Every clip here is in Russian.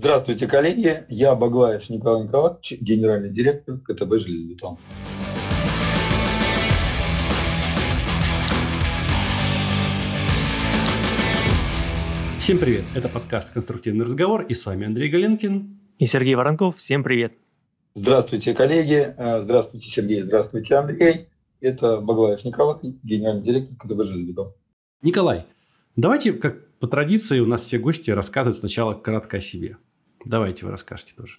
Здравствуйте, коллеги. Я Баглаев Николай Николаевич, генеральный директор КТБ «Железобетон». Всем привет! Это подкаст «Конструктивный разговор» и с вами Андрей Галенкин. И Сергей Воронков. Всем привет! Здравствуйте, коллеги. Э, здравствуйте, Сергей. Здравствуйте, Андрей. Это Баглаев Николай, генеральный директор КТБ «Железобетон». Николай, давайте, как по традиции, у нас все гости рассказывают сначала кратко о себе. Давайте вы расскажете тоже.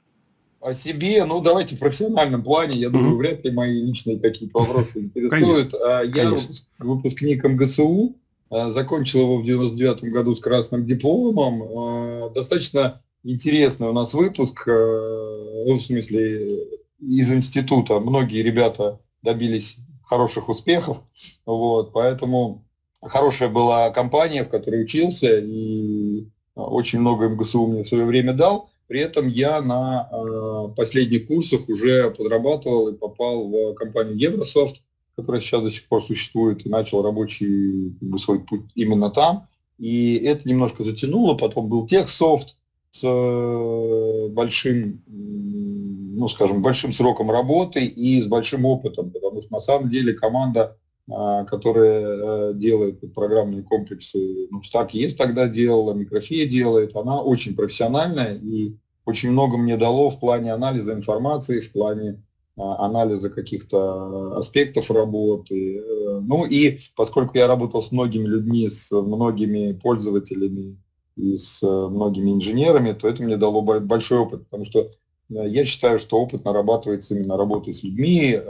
О себе, ну давайте в профессиональном плане, я думаю, mm-hmm. вряд ли мои личные какие-то вопросы интересуют. Конечно, а, я конечно. выпускник МГСУ, а, закончил его в 99 году с красным дипломом. А, достаточно интересный у нас выпуск, ну, в смысле, из института. Многие ребята добились хороших успехов, вот, поэтому хорошая была компания, в которой учился, и очень много МГСУ мне в свое время дал. При этом я на э, последних курсах уже подрабатывал и попал в компанию Еврософт, которая сейчас до сих пор существует, и начал рабочий как бы, свой путь именно там. И это немножко затянуло. Потом был Техсофт с э, большим, ну, скажем, большим сроком работы и с большим опытом, потому что на самом деле команда, э, которая э, делает программные комплексы, ну, Stack есть тогда делала, Микрофия делает, она очень профессиональная и очень много мне дало в плане анализа информации, в плане а, анализа каких-то аспектов работы. Э, ну и поскольку я работал с многими людьми, с многими пользователями и с многими инженерами, то это мне дало большой опыт, потому что э, я считаю, что опыт нарабатывается именно работой с людьми, э,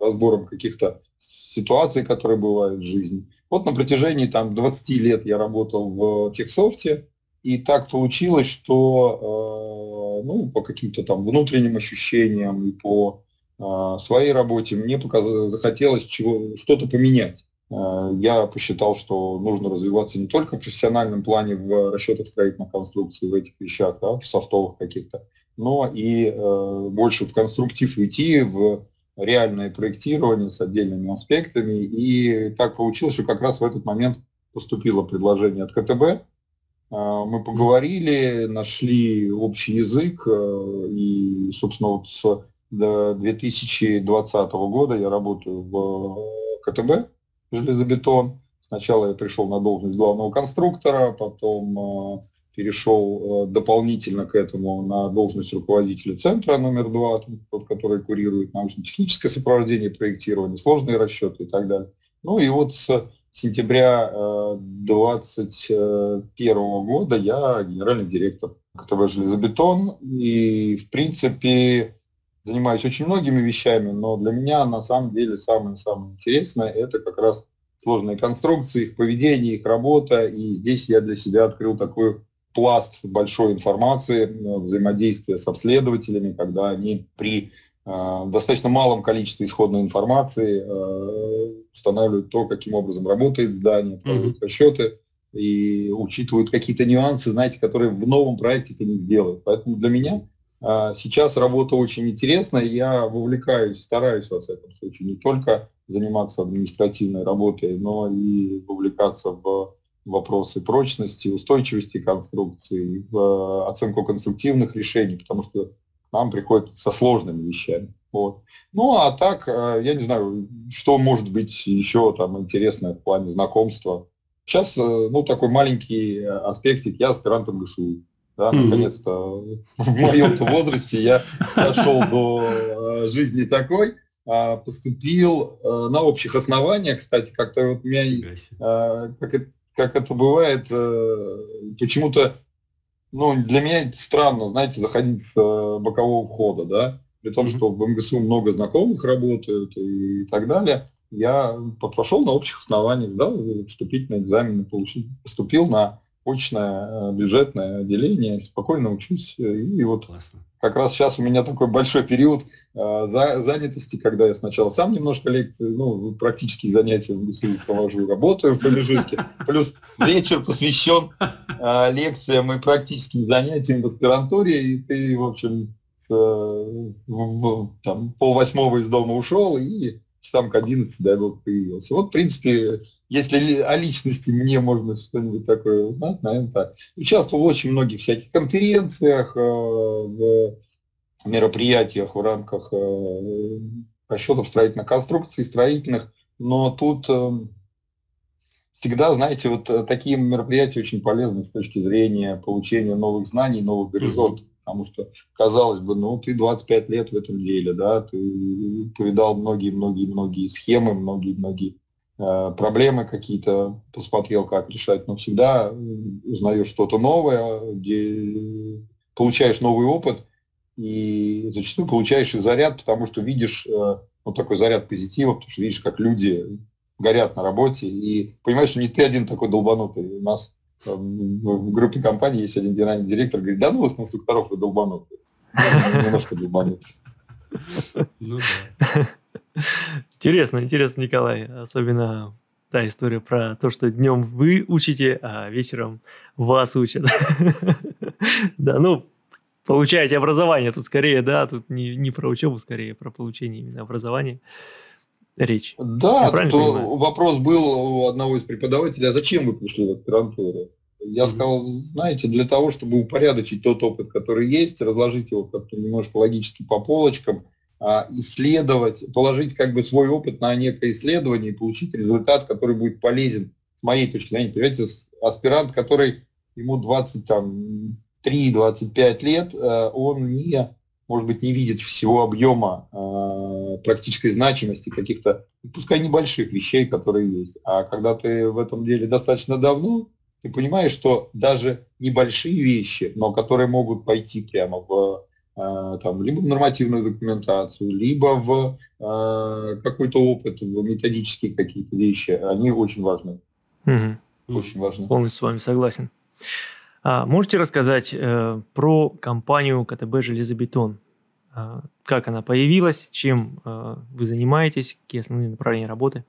разбором каких-то ситуаций, которые бывают в жизни. Вот на протяжении там, 20 лет я работал в Техсофте, и так получилось, что э, ну, по каким-то там внутренним ощущениям и по э, своей работе мне показалось, захотелось чего, что-то поменять. Э, я посчитал, что нужно развиваться не только в профессиональном плане в расчетах строительных конструкций, в этих вещах, да, в софтовых каких-то, но и э, больше в конструктив уйти, в реальное проектирование с отдельными аспектами. И так получилось, что как раз в этот момент поступило предложение от КТБ, а, мы поговорили, нашли общий язык, э, и, собственно, вот с 2020 года я работаю в КТБ железобетон. Сначала я пришел на должность главного конструктора, потом э, перешел э, дополнительно к этому на должность руководителя центра номер два, тот, который курирует научно-техническое сопровождение, проектирование, сложные расчеты и так далее. Ну и вот с сентября 2021 э, года я генеральный директор КТВ «Железобетон». И, в принципе, занимаюсь очень многими вещами, но для меня на самом деле самое-самое интересное – это как раз сложные конструкции, их поведение, их работа. И здесь я для себя открыл такой пласт большой информации, э, взаимодействия с обследователями, когда они при э, достаточно малом количестве исходной информации устанавливают то, каким образом работает здание, проводят расчеты и учитывают какие-то нюансы, знаете, которые в новом проекте ты не сделают. Поэтому для меня а, сейчас работа очень интересная, я вовлекаюсь, стараюсь, во всяком случае, не только заниматься административной работой, но и вовлекаться в вопросы прочности, устойчивости конструкции, в оценку конструктивных решений, потому что к нам приходят со сложными вещами. Вот. Ну, а так, э, я не знаю, что может быть еще там интересное в плане знакомства. Сейчас, э, ну, такой маленький аспектик, я аспирант МГСУ. Да, mm-hmm. наконец-то в моем возрасте я дошел до э, жизни такой, а, поступил на общих основаниях, кстати, как-то вот у меня, как это, как это бывает, почему-то, ну, для меня странно, знаете, заходить с бокового входа, да, при том, что в МГСУ много знакомых работают и так далее, я пошел на общих основаниях, да, вступительные экзамены получил, поступил на очное э, бюджетное отделение, спокойно учусь. И вот Классно. как раз сейчас у меня такой большой период э, за, занятости, когда я сначала сам немножко лекции, ну, практические занятия в МГСУ провожу, работаю в промежутке, плюс вечер посвящен э, лекциям и практическим занятиям в аспирантуре, и ты, в общем, с, в, там, пол восьмого из дома ушел и часам к 11, дай бог, появился. Вот, в принципе, если о личности мне можно что-нибудь такое узнать, наверное, так. Участвовал в очень многих всяких конференциях, в мероприятиях в рамках расчетов строительных конструкций, строительных, но тут всегда, знаете, вот э, такие мероприятия очень полезны с точки зрения получения новых знаний, новых горизонтов. Потому что, казалось бы, ну, ты 25 лет в этом деле, да, ты повидал многие-многие-многие схемы, многие-многие э, проблемы какие-то, посмотрел, как решать, но всегда узнаешь что-то новое, где получаешь новый опыт, и зачастую получаешь и заряд, потому что видишь э, вот такой заряд позитива, потому что видишь, как люди горят на работе, и понимаешь, что не ты один такой долбанутый. У нас там, в группе компании есть один генеральный директор, говорит, да ну вас конструкторов вы долбанутые. Немножко долбанутый. Ну интересно, интересно, Николай. Особенно та история про то, что днем вы учите, а вечером вас учат. Да, ну, получаете образование. Тут скорее, да, тут не, не про учебу, скорее про получение именно образования речь. Да, то вопрос был у одного из преподавателей, а зачем вы пришли в аспирантуру? Я сказал, знаете, для того, чтобы упорядочить тот опыт, который есть, разложить его как-то немножко логически по полочкам, а, исследовать, положить как бы свой опыт на некое исследование и получить результат, который будет полезен с моей точки зрения. Понимаете, аспирант, который ему 23-25 лет, э, он не может быть, не видит всего объема э, практической значимости каких-то, пускай небольших вещей, которые есть. А когда ты в этом деле достаточно давно, ты понимаешь, что даже небольшие вещи, но которые могут пойти прямо в э, там, либо в нормативную документацию, либо в э, какой-то опыт, в методические какие-то вещи, они очень важны. Угу. Очень важны. Полностью с вами согласен. А можете рассказать э, про компанию КТБ «Железобетон»? А, как она появилась, чем э, вы занимаетесь, какие основные направления работы?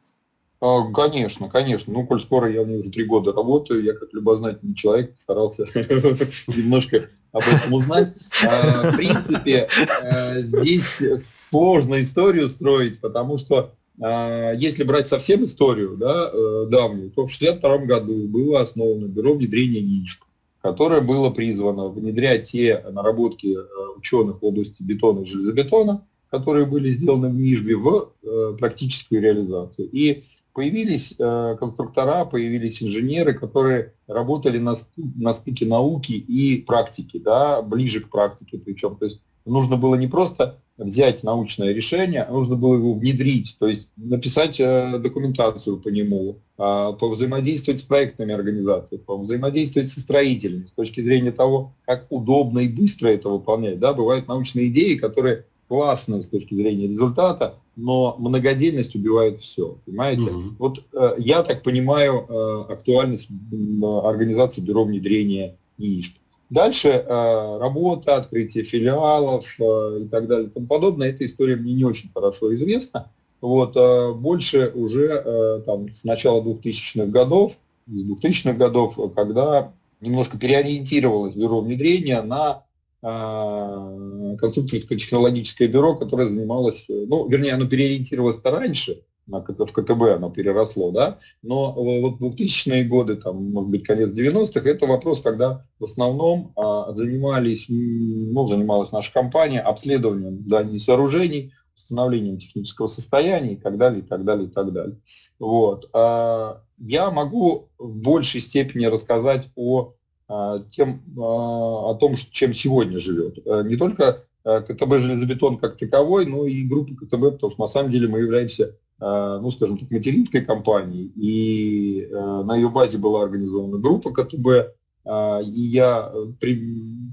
А, конечно, конечно. Ну, коль скоро я уже три года работаю, я как любознательный человек старался немножко об этом узнать. В принципе, э, здесь сложно историю строить, потому что если брать совсем историю да, э, давнюю, то в 1962 году было основано бюро внедрения НИЧП которое было призвано внедрять те наработки э, ученых в области бетона и железобетона, которые были сделаны в Нижбе, в э, практическую реализацию. И появились э, конструктора, появились инженеры, которые работали на, на стыке науки и практики, да, ближе к практике причем. То есть нужно было не просто взять научное решение, а нужно было его внедрить, то есть написать э, документацию по нему, э, повзаимодействовать с проектными организациями, повзаимодействовать со строителями с точки зрения того, как удобно и быстро это выполнять. Да, бывают научные идеи, которые классные с точки зрения результата, но многодельность убивает все, понимаете? Угу. Вот э, я так понимаю э, актуальность э, организации бюро внедрения НИИШ. Дальше э, работа, открытие филиалов э, и так далее и тому подобное. Эта история мне не очень хорошо известна. Вот, э, больше уже э, там, с начала 2000-х годов, с 2000-х годов, когда немножко переориентировалось бюро внедрения на э, конструкторско-технологическое бюро, которое занималось, э, ну, вернее, оно переориентировалось-то раньше, в КТБ оно переросло, да, но вот 2000-е годы, там, может быть, конец 90-х, это вопрос, когда в основном а, занимались, ну, занималась наша компания обследованием зданий сооружений, установлением технического состояния и так далее, и так далее, и так далее. Вот. А, я могу в большей степени рассказать о, а, тем, а, о том, чем сегодня живет. А, не только а, КТБ «Железобетон» как таковой, но и группа КТБ, потому что на самом деле мы являемся Э, ну, скажем так, материнской компании, и э, на ее базе была организована группа КТБ, э, и я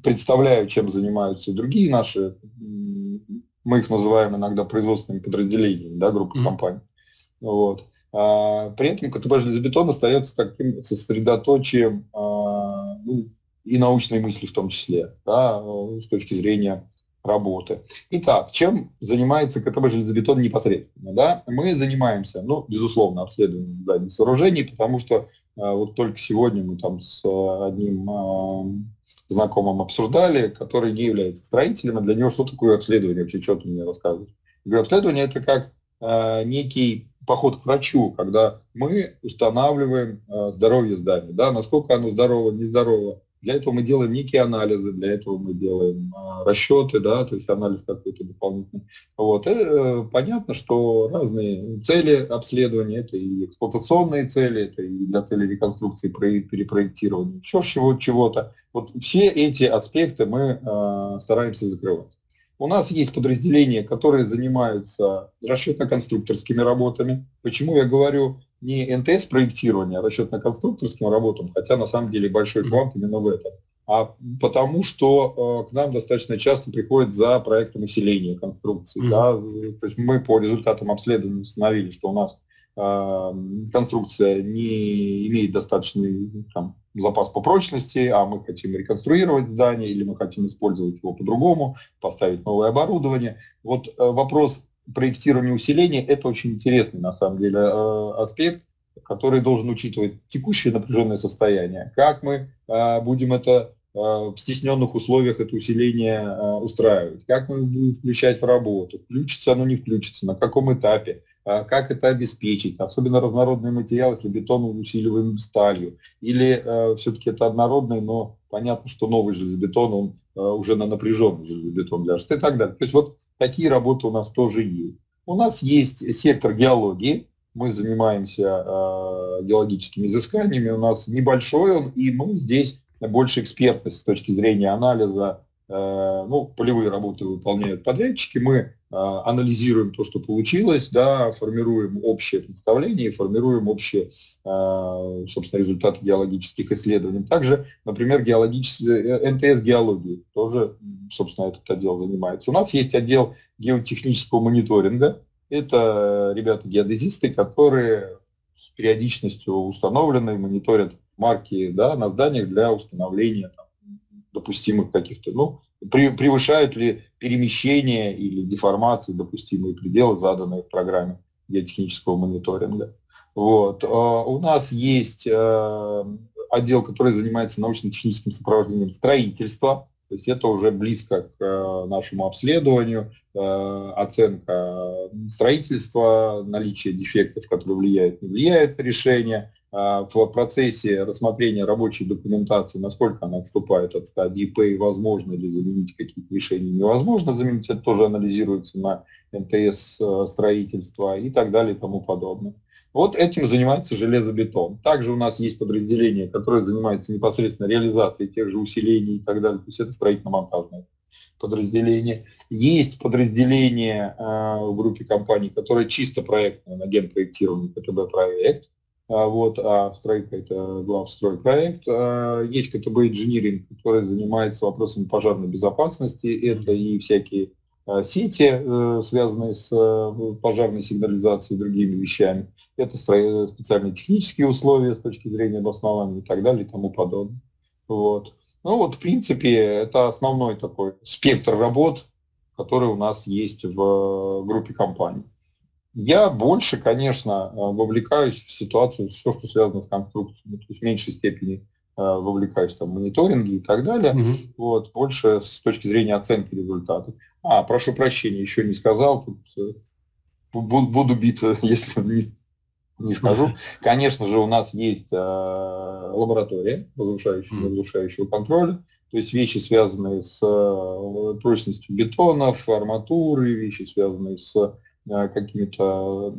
представляю, чем занимаются другие наши, мы их называем иногда производственными подразделениями, да, группы mm-hmm. компаний. Вот. При этом КТБ железобетон остается таким сосредоточием ну, и научной мысли в том числе, да, с точки зрения работы. Итак, чем занимается КТБ железобетон непосредственно? Да? Мы занимаемся, ну, безусловно, обследованием зданий сооружений, потому что э, вот только сегодня мы там с одним э, знакомым обсуждали, который не является строителем, а для него что такое обследование, вообще что ты мне рассказываешь? Говорю, обследование это как э, некий поход к врачу, когда мы устанавливаем э, здоровье здания, да, насколько оно здорово, нездорово. Для этого мы делаем некие анализы, для этого мы делаем э, расчеты, да, то есть анализ какой-то дополнительный. Вот. И, э, понятно, что разные цели обследования, это и эксплуатационные цели, это и для цели реконструкции, перепроектирования, еще чего чего-то. Вот все эти аспекты мы э, стараемся закрывать. У нас есть подразделения, которые занимаются расчетно-конструкторскими работами. Почему я говорю не НТС проектирование, а расчетно-конструкторским работам, хотя на самом деле большой квант именно в этом. А потому что э, к нам достаточно часто приходят за проектом усиления конструкции. Mm-hmm. Да? То есть мы по результатам обследования установили, что у нас э, конструкция не имеет достаточный там, запас по прочности, а мы хотим реконструировать здание или мы хотим использовать его по-другому, поставить новое оборудование. Вот э, вопрос проектирования усиления – это очень интересный на самом деле э, аспект, который должен учитывать текущее напряженное состояние. Как мы э, будем это в стесненных условиях это усиление устраивать, как мы будем включать в работу, включится оно, не включится, на каком этапе. Как это обеспечить, особенно разнородный материал, если бетон усиливаем сталью, или э, все-таки это однородный, но понятно, что новый железобетон, он э, уже на напряженный железобетон ляжет и так далее. То есть вот такие работы у нас тоже есть. У нас есть сектор геологии, мы занимаемся э, геологическими изысканиями, у нас небольшой он, и мы здесь больше экспертность с точки зрения анализа, э, ну, полевые работы выполняют подрядчики, мы анализируем то, что получилось, да, формируем общее представление, формируем общие, а, собственно, результаты геологических исследований. Также, например, геологические, э, НТС геологии тоже, собственно, этот отдел занимается. У нас есть отдел геотехнического мониторинга. Это ребята-геодезисты, которые с периодичностью установленной мониторят марки да, на зданиях для установления там, допустимых каких-то, ну, превышают ли перемещение или деформации допустимые пределы, заданные в программе геотехнического мониторинга. Вот. А, у нас есть э, отдел, который занимается научно-техническим сопровождением строительства, то есть это уже близко к э, нашему обследованию, э, оценка строительства, наличие дефектов, которые влияют, не влияет на решение, в процессе рассмотрения рабочей документации, насколько она отступает от стадии П и возможно ли заменить какие-то решения, невозможно заменить, это тоже анализируется на НТС э, строительства и так далее и тому подобное. Вот этим занимается железобетон. Также у нас есть подразделение, которое занимается непосредственно реализацией тех же усилений и так далее. То есть это строительно-монтажное подразделение. Есть подразделение э, в группе компаний, которое чисто проектное, на генпроектирование КТБ проект. А, вот, а стройка это главстройпроект. А, есть КТБ инжиниринг, который занимается вопросами пожарной безопасности. Это и всякие а, сети, э, связанные с э, пожарной сигнализацией и другими вещами. Это специальные технические условия с точки зрения обоснования и так далее и тому подобное. Вот. Ну вот, в принципе, это основной такой спектр работ, который у нас есть в э, группе компаний. Я больше, конечно, э, вовлекаюсь в ситуацию, все, что связано с конструкцией, то есть в меньшей степени э, вовлекаюсь там, в мониторинги и так далее, угу. вот, больше с точки зрения оценки результатов. А, прошу прощения, еще не сказал, тут э, буду бит, если не, не скажу. Конечно же, у нас есть э, лаборатория разрушающего, разрушающего контроля, то есть вещи, связанные с э, прочностью бетонов, арматуры, вещи, связанные с какими-то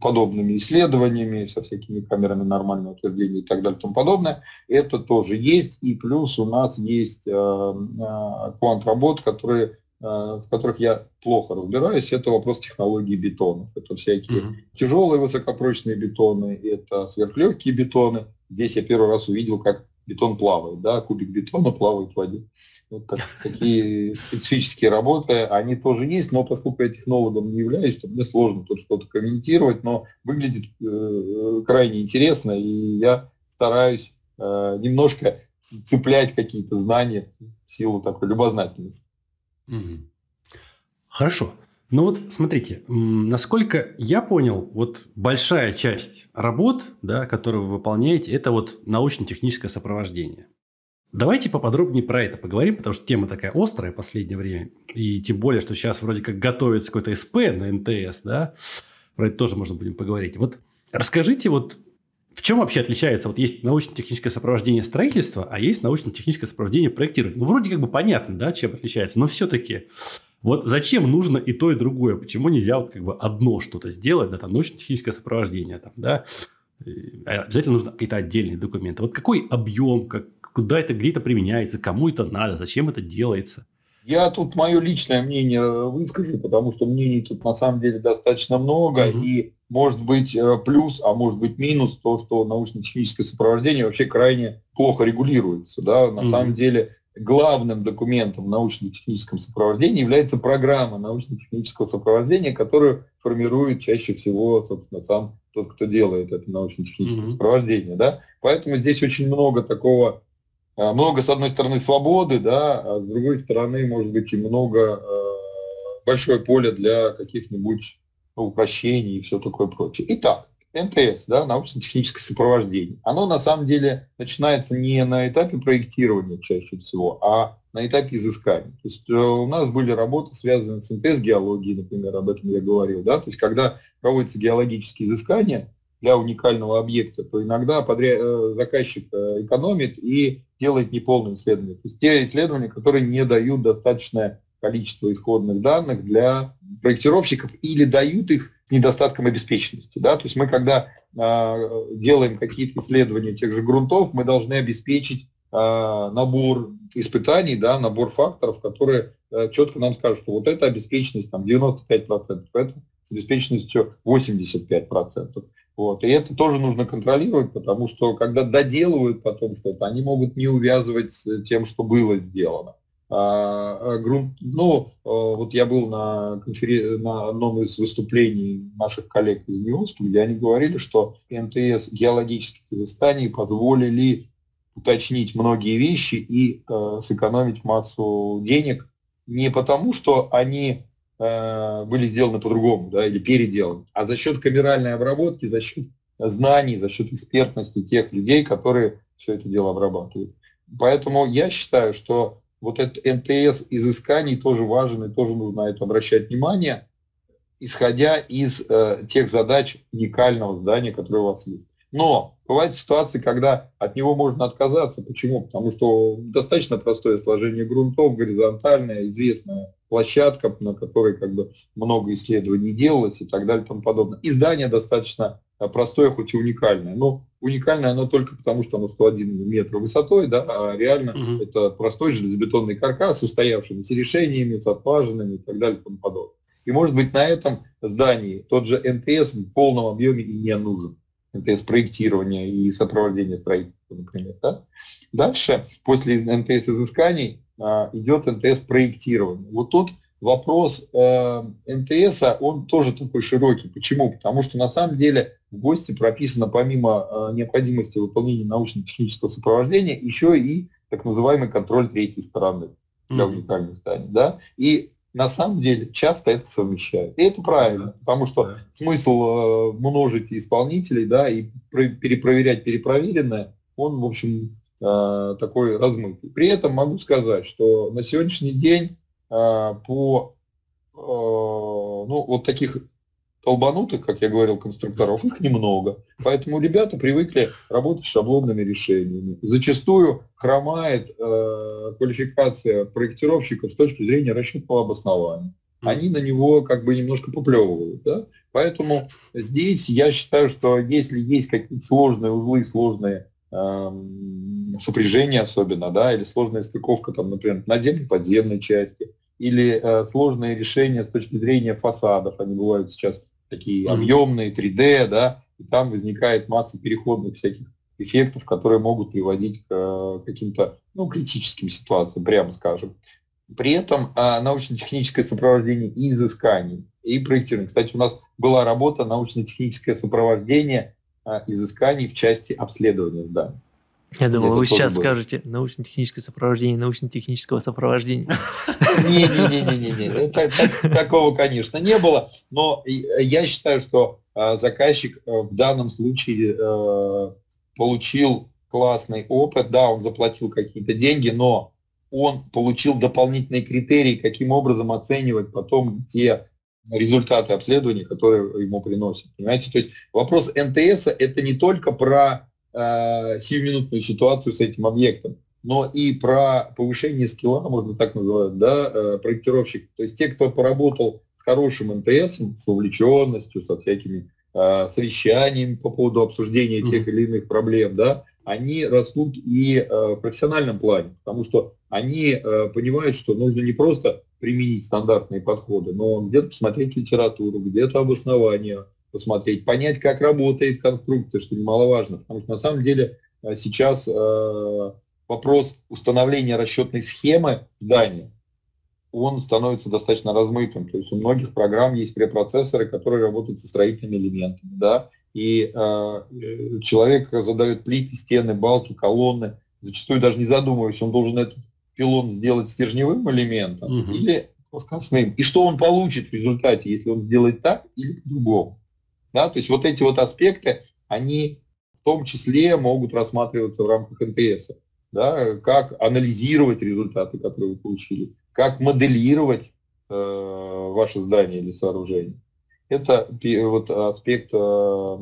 подобными исследованиями, со всякими камерами нормального утверждения и так далее и тому подобное. Это тоже есть. И плюс у нас есть э, э, квант работ, которые, в которых я плохо разбираюсь. Это вопрос технологии бетонов. Это всякие mm-hmm. тяжелые высокопрочные бетоны, это сверхлегкие бетоны. Здесь я первый раз увидел, как бетон плавает, да, кубик бетона плавает в воде. Вот так, такие специфические работы, они тоже есть, но поскольку я технологом не являюсь, то мне сложно тут что-то комментировать, но выглядит э, крайне интересно, и я стараюсь э, немножко цеплять какие-то знания в силу такой любознательности. Хорошо. Ну вот смотрите, насколько я понял, вот большая часть работ, да, которые вы выполняете, это вот научно-техническое сопровождение. Давайте поподробнее про это поговорим, потому что тема такая острая в последнее время. И тем более, что сейчас вроде как готовится какой-то СП на МТС, да? про это тоже можно будем поговорить. Вот расскажите, вот в чем вообще отличается? Вот есть научно-техническое сопровождение строительства, а есть научно-техническое сопровождение проектирования. Ну, вроде как бы понятно, да, чем отличается, но все-таки вот зачем нужно и то, и другое? Почему нельзя вот как бы одно что-то сделать, да, там научно-техническое сопровождение, там, да, а обязательно нужно какие-то отдельные документы. Вот какой объем, как, куда это, где это применяется, кому это надо, зачем это делается? Я тут мое личное мнение выскажу, потому что мнений тут на самом деле достаточно много, угу. и может быть э, плюс, а может быть минус то, что научно-техническое сопровождение вообще крайне плохо регулируется. Да? На угу. самом деле главным документом в научно-техническом сопровождении является программа научно-технического сопровождения, которую формирует чаще всего, собственно, сам тот, кто делает это научно-техническое mm-hmm. сопровождение. Да? Поэтому здесь очень много такого, много, с одной стороны, свободы, да, а с другой стороны, может быть, и много а, большое поле для каких-нибудь упрощений и все такое прочее. Итак, НТС, да, научно-техническое сопровождение, оно на самом деле начинается не на этапе проектирования чаще всего, а на этапе изыскания. То есть э, у нас были работы, связанные с НТС-геологией, например, об этом я говорил, да, то есть когда проводятся геологические изыскания для уникального объекта, то иногда подряд, э, заказчик э, экономит и делает неполные исследования. То есть те исследования, которые не дают достаточное количество исходных данных для проектировщиков или дают их недостатком обеспеченности. Да? То есть мы, когда э, делаем какие-то исследования тех же грунтов, мы должны обеспечить э, набор испытаний, да, набор факторов, которые э, четко нам скажут, что вот эта обеспеченность там, 95%, это обеспеченностью 85%. Вот. И это тоже нужно контролировать, потому что когда доделывают потом что-то, они могут не увязывать с тем, что было сделано. А, а, грунт, ну, а, вот я был на, конферен... на одном из выступлений наших коллег из НИОС, где они говорили, что НТС геологических изысканий позволили уточнить многие вещи и э, сэкономить массу денег не потому, что они э, были сделаны по-другому да, или переделаны, а за счет камеральной обработки, за счет знаний, за счет экспертности тех людей, которые все это дело обрабатывают. Поэтому я считаю, что вот этот НТС изысканий тоже важен и тоже нужно на это обращать внимание, исходя из э, тех задач уникального здания, которое у вас есть. Но бывают ситуации, когда от него можно отказаться. Почему? Потому что достаточно простое сложение грунтов, горизонтальная, известная площадка, на которой как бы много исследований делалось и так далее и тому подобное. И здание достаточно э, простое, хоть и уникальное. Но уникальное оно только потому, что оно 101 метр высотой, да, а реально угу. это простой железобетонный каркас с устоявшимися решениями, с отваженными и так далее и тому подобное. И может быть на этом здании тот же НТС в полном объеме и не нужен. НТС проектирования и сопровождения строительства, например. Да? Дальше, после НТС изысканий, а, идет НТС проектирования. Вот тут вопрос э, НТС, он тоже такой широкий. Почему? Потому что на самом деле в ГОСТе прописано помимо э, необходимости выполнения научно-технического сопровождения еще и так называемый контроль третьей стороны для уникальных зданий. Да? И на самом деле часто это совмещают. И это правильно, потому что да. смысл э, множить исполнителей, да, и перепроверять перепроверенное, он, в общем, э, такой размытый. При этом могу сказать, что на сегодняшний день э, по ну, вот таких долбанутых, как я говорил, конструкторов, их немного. Поэтому ребята привыкли работать с шаблонными решениями. Зачастую хромает э, квалификация проектировщиков с точки зрения расчетного обоснования. Они на него как бы немножко поплевывают. Да? Поэтому здесь я считаю, что если есть какие-то сложные узлы, сложные э, сопряжения особенно, да, или сложная стыковка, там, например, надземной подземной части, или э, сложные решения с точки зрения фасадов, они бывают сейчас такие объемные, 3D, да, и там возникает масса переходных всяких эффектов, которые могут приводить к э, каким-то ну, критическим ситуациям, прямо скажем. При этом а, научно-техническое сопровождение и изысканий, и проектирование. Кстати, у нас была работа научно-техническое сопровождение а, изысканий в части обследования зданий. Я думал, вы сейчас было. скажете научно-техническое сопровождение научно-технического сопровождения. Не-не-не-не-не, такого, конечно, не было. Но я считаю, что а, заказчик э, в данном случае э, получил классный опыт, да, он заплатил какие-то деньги, но он получил дополнительные критерии, каким образом оценивать потом те результаты обследования, которые ему приносят. Понимаете? То есть вопрос НТС это не только про э, сиюминутную ситуацию с этим объектом, но и про повышение скилла, можно так называть, да, э, проектировщик. То есть те, кто поработал с хорошим НТС, с вовлеченностью, со всякими э, совещаниями по поводу обсуждения mm-hmm. тех или иных проблем, да, они растут и э, в профессиональном плане, потому что они э, понимают, что нужно не просто применить стандартные подходы, но где-то посмотреть литературу, где-то обоснование посмотреть, понять, как работает конструкция, что немаловажно, потому что на самом деле э, сейчас э, вопрос установления расчетной схемы здания, он становится достаточно размытым. То есть у многих программ есть препроцессоры, которые работают со строительными элементами, да, и э, человек задает плиты, стены, балки, колонны, зачастую даже не задумываясь, он должен этот пилон сделать стержневым элементом угу. или плоскостным. И что он получит в результате, если он сделает так или по-другому. Да? То есть вот эти вот аспекты, они в том числе могут рассматриваться в рамках НТС. Да? Как анализировать результаты, которые вы получили, как моделировать э, ваше здание или сооружение. Это вот аспект э,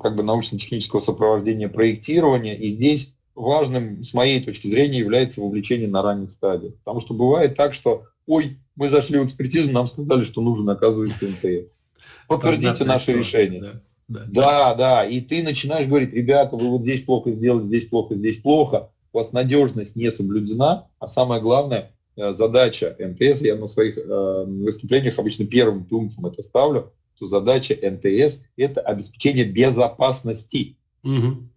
как бы научно-технического сопровождения проектирования. И здесь важным, с моей точки зрения, является вовлечение на ранних стадиях. Потому что бывает так, что, ой, мы зашли в экспертизу, нам сказали, что нужен, оказывается, МТС. Подтвердите наше решение. Да. Да. да, да, и ты начинаешь говорить, ребята, вы вот здесь плохо сделали, здесь плохо, здесь плохо, у вас надежность не соблюдена, а самое главное, э, задача МТС, я на своих э, выступлениях обычно первым пунктом это ставлю, что задача МТС – это обеспечение безопасности. Угу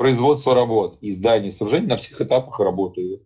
производства работ и здания сооружений на всех этапах работы.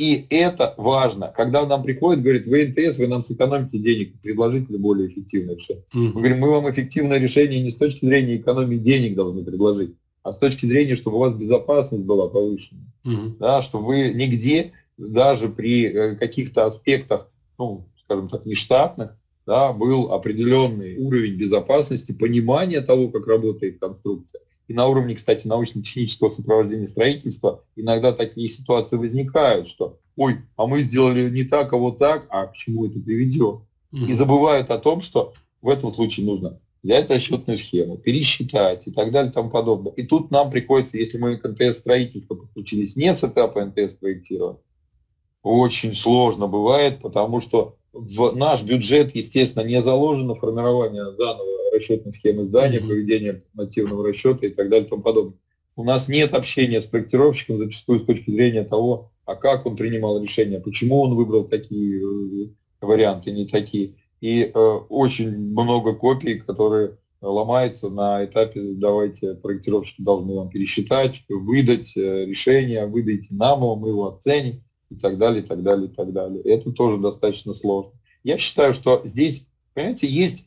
И это важно. Когда нам приходит, говорит, вы НТС, вы нам сэкономите денег, предложите более эффективное решение. Mm-hmm. Мы говорим, мы вам эффективное решение не с точки зрения экономии денег должны предложить, а с точки зрения, чтобы у вас безопасность была повышена. Mm-hmm. Да, чтобы вы нигде, даже при э, каких-то аспектах, ну, скажем так, нештатных, да, был определенный уровень безопасности, понимания того, как работает конструкция и на уровне, кстати, научно-технического сопровождения строительства иногда такие ситуации возникают, что ой, а мы сделали не так, а вот так, а к чему это приведет? Mm-hmm. И забывают о том, что в этом случае нужно взять расчетную схему, пересчитать и так далее и тому подобное. И тут нам приходится, если мы к НТС строительства подключились не с этапа НТС проектирования, очень сложно бывает, потому что в наш бюджет, естественно, не заложено формирование заново расчетной схемы здания, проведение нативного расчета и так далее и тому подобное. У нас нет общения с проектировщиком зачастую с точки зрения того, а как он принимал решения, почему он выбрал такие э, варианты, не такие. И э, очень много копий, которые ломаются на этапе, давайте проектировщики должны вам пересчитать, выдать э, решение, выдайте нам его, мы его оценим и так далее, и так далее, и так далее. Это тоже достаточно сложно. Я считаю, что здесь, понимаете, есть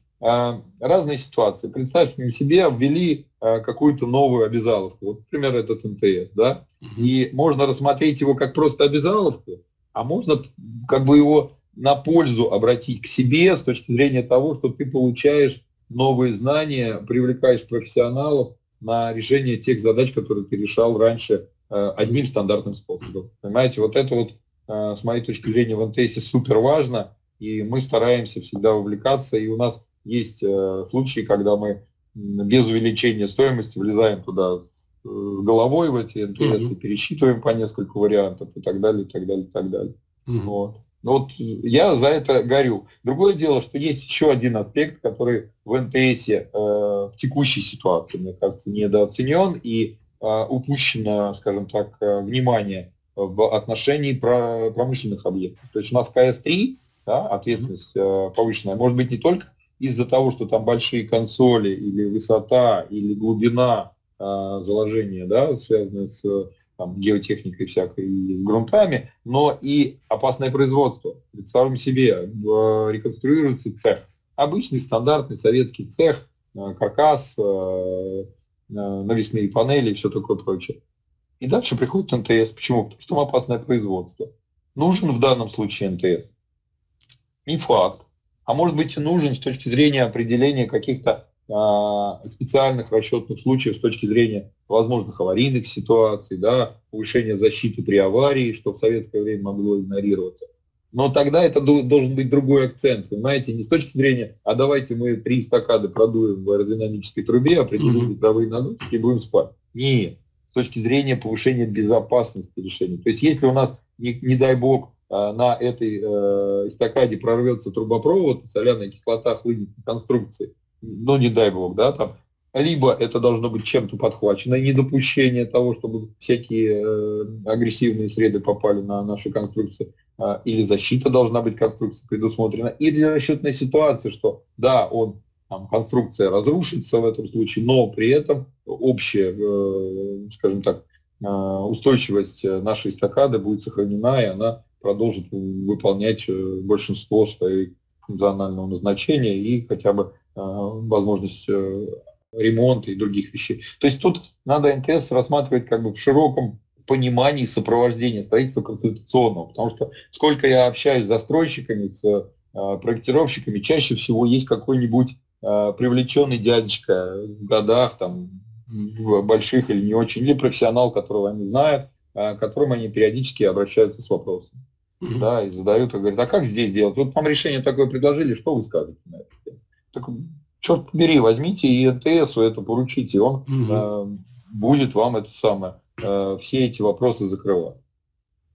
разные ситуации. Представьте себе, ввели э, какую-то новую обязаловку, вот, например, этот МТС, да, и можно рассмотреть его как просто обязаловку, а можно как бы его на пользу обратить к себе с точки зрения того, что ты получаешь новые знания, привлекаешь профессионалов на решение тех задач, которые ты решал раньше Э, одним стандартным способом. Понимаете, вот это вот с моей точки зрения в НТС супер важно, и мы стараемся всегда увлекаться, и у нас есть э, случаи, когда мы без увеличения стоимости влезаем туда с головой в эти НТС mm-hmm. и пересчитываем по несколько вариантов и так далее, и так далее, и так далее. Mm-hmm. Вот. Вот я за это горю. Другое дело, что есть еще один аспект, который в НТС э, в текущей ситуации, мне кажется, недооценен, и а, упущено, скажем так, э, внимание в отношении промышленных объектов. То есть у нас КС-3, да, ответственность mm-hmm. повышенная, может быть не только из-за того, что там большие консоли или высота, или глубина э, заложения, да, связанные с там, геотехникой всякой и с грунтами, но и опасное производство. Представим себе, реконструируется цех. Обычный стандартный советский цех, каркас, навесные панели и все такое прочее. И дальше приходит НТС. Почему? Потому что там опасное производство. Нужен в данном случае НТС? Не факт. А может быть и нужен с точки зрения определения каких-то а, специальных расчетных случаев с точки зрения возможных аварийных ситуаций, да, повышения защиты при аварии, что в советское время могло игнорироваться. Но тогда это должен быть другой акцент, понимаете, не с точки зрения, а давайте мы три стакады продуем в аэродинамической трубе, определим ветровые нагрузки и будем спать. Нет, с точки зрения повышения безопасности решения. То есть если у нас, не, не дай бог, а, на этой э, эстакаде прорвется трубопровод, соляная кислота хлынет на конструкции, ну не дай бог, да, там, либо это должно быть чем-то подхвачено, недопущение того, чтобы всякие э, агрессивные среды попали на наши конструкции, э, или защита должна быть конструкции предусмотрена, или расчетная ситуация, что да, он там, конструкция разрушится в этом случае, но при этом общая, э, скажем так, э, устойчивость нашей эстакады будет сохранена, и она продолжит выполнять э, большинство своей функционального назначения и хотя бы э, возможность э, ремонта и других вещей. То есть тут надо НТС рассматривать как бы в широком понимании сопровождения строительства конституционного, потому что сколько я общаюсь с застройщиками, с проектировщиками, чаще всего есть какой-нибудь привлеченный дядечка в годах, там, в больших или не очень, или профессионал, которого они знают, к которым они периодически обращаются с вопросом. Mm-hmm. Да, и задают, и говорят, а как здесь делать? Вот вам решение такое предложили, что вы скажете на это? Так черт побери, возьмите и НТСу это поручите, он угу. э, будет вам это самое, э, все эти вопросы закрывать.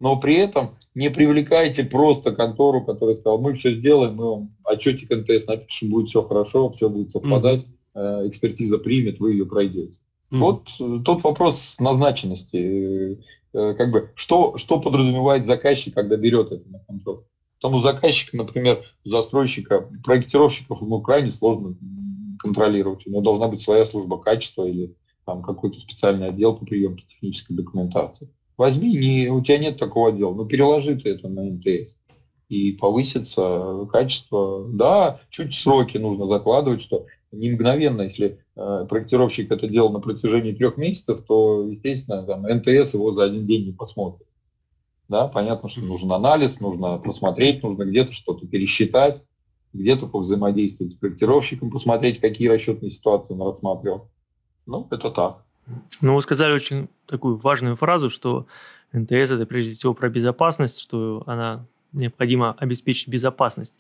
Но при этом не привлекайте просто контору, которая сказала, мы все сделаем, мы вам отчетик НТС напишем, будет все хорошо, все будет совпадать, э, экспертиза примет, вы ее пройдете. mm Вот э, тот вопрос назначенности, как бы, что, что подразумевает заказчик, когда берет это на контроль. Тому заказчика, например, застройщика, проектировщиков, ему крайне сложно контролировать. У него должна быть своя служба качества или там какой-то специальный отдел по приемке технической документации. Возьми, не, у тебя нет такого отдела, но переложи ты это на МТС и повысится качество. Да, чуть сроки нужно закладывать, что не мгновенно, если э, проектировщик это делал на протяжении трех месяцев, то, естественно, там, МТС его за один день не посмотрит. Да, понятно, что нужен анализ, нужно посмотреть, нужно где-то что-то пересчитать где-то повзаимодействовать с проектировщиком, посмотреть, какие расчетные ситуации он рассматривал. Ну, это так. Ну, вы сказали очень такую важную фразу, что НТС – это прежде всего про безопасность, что она необходимо обеспечить безопасность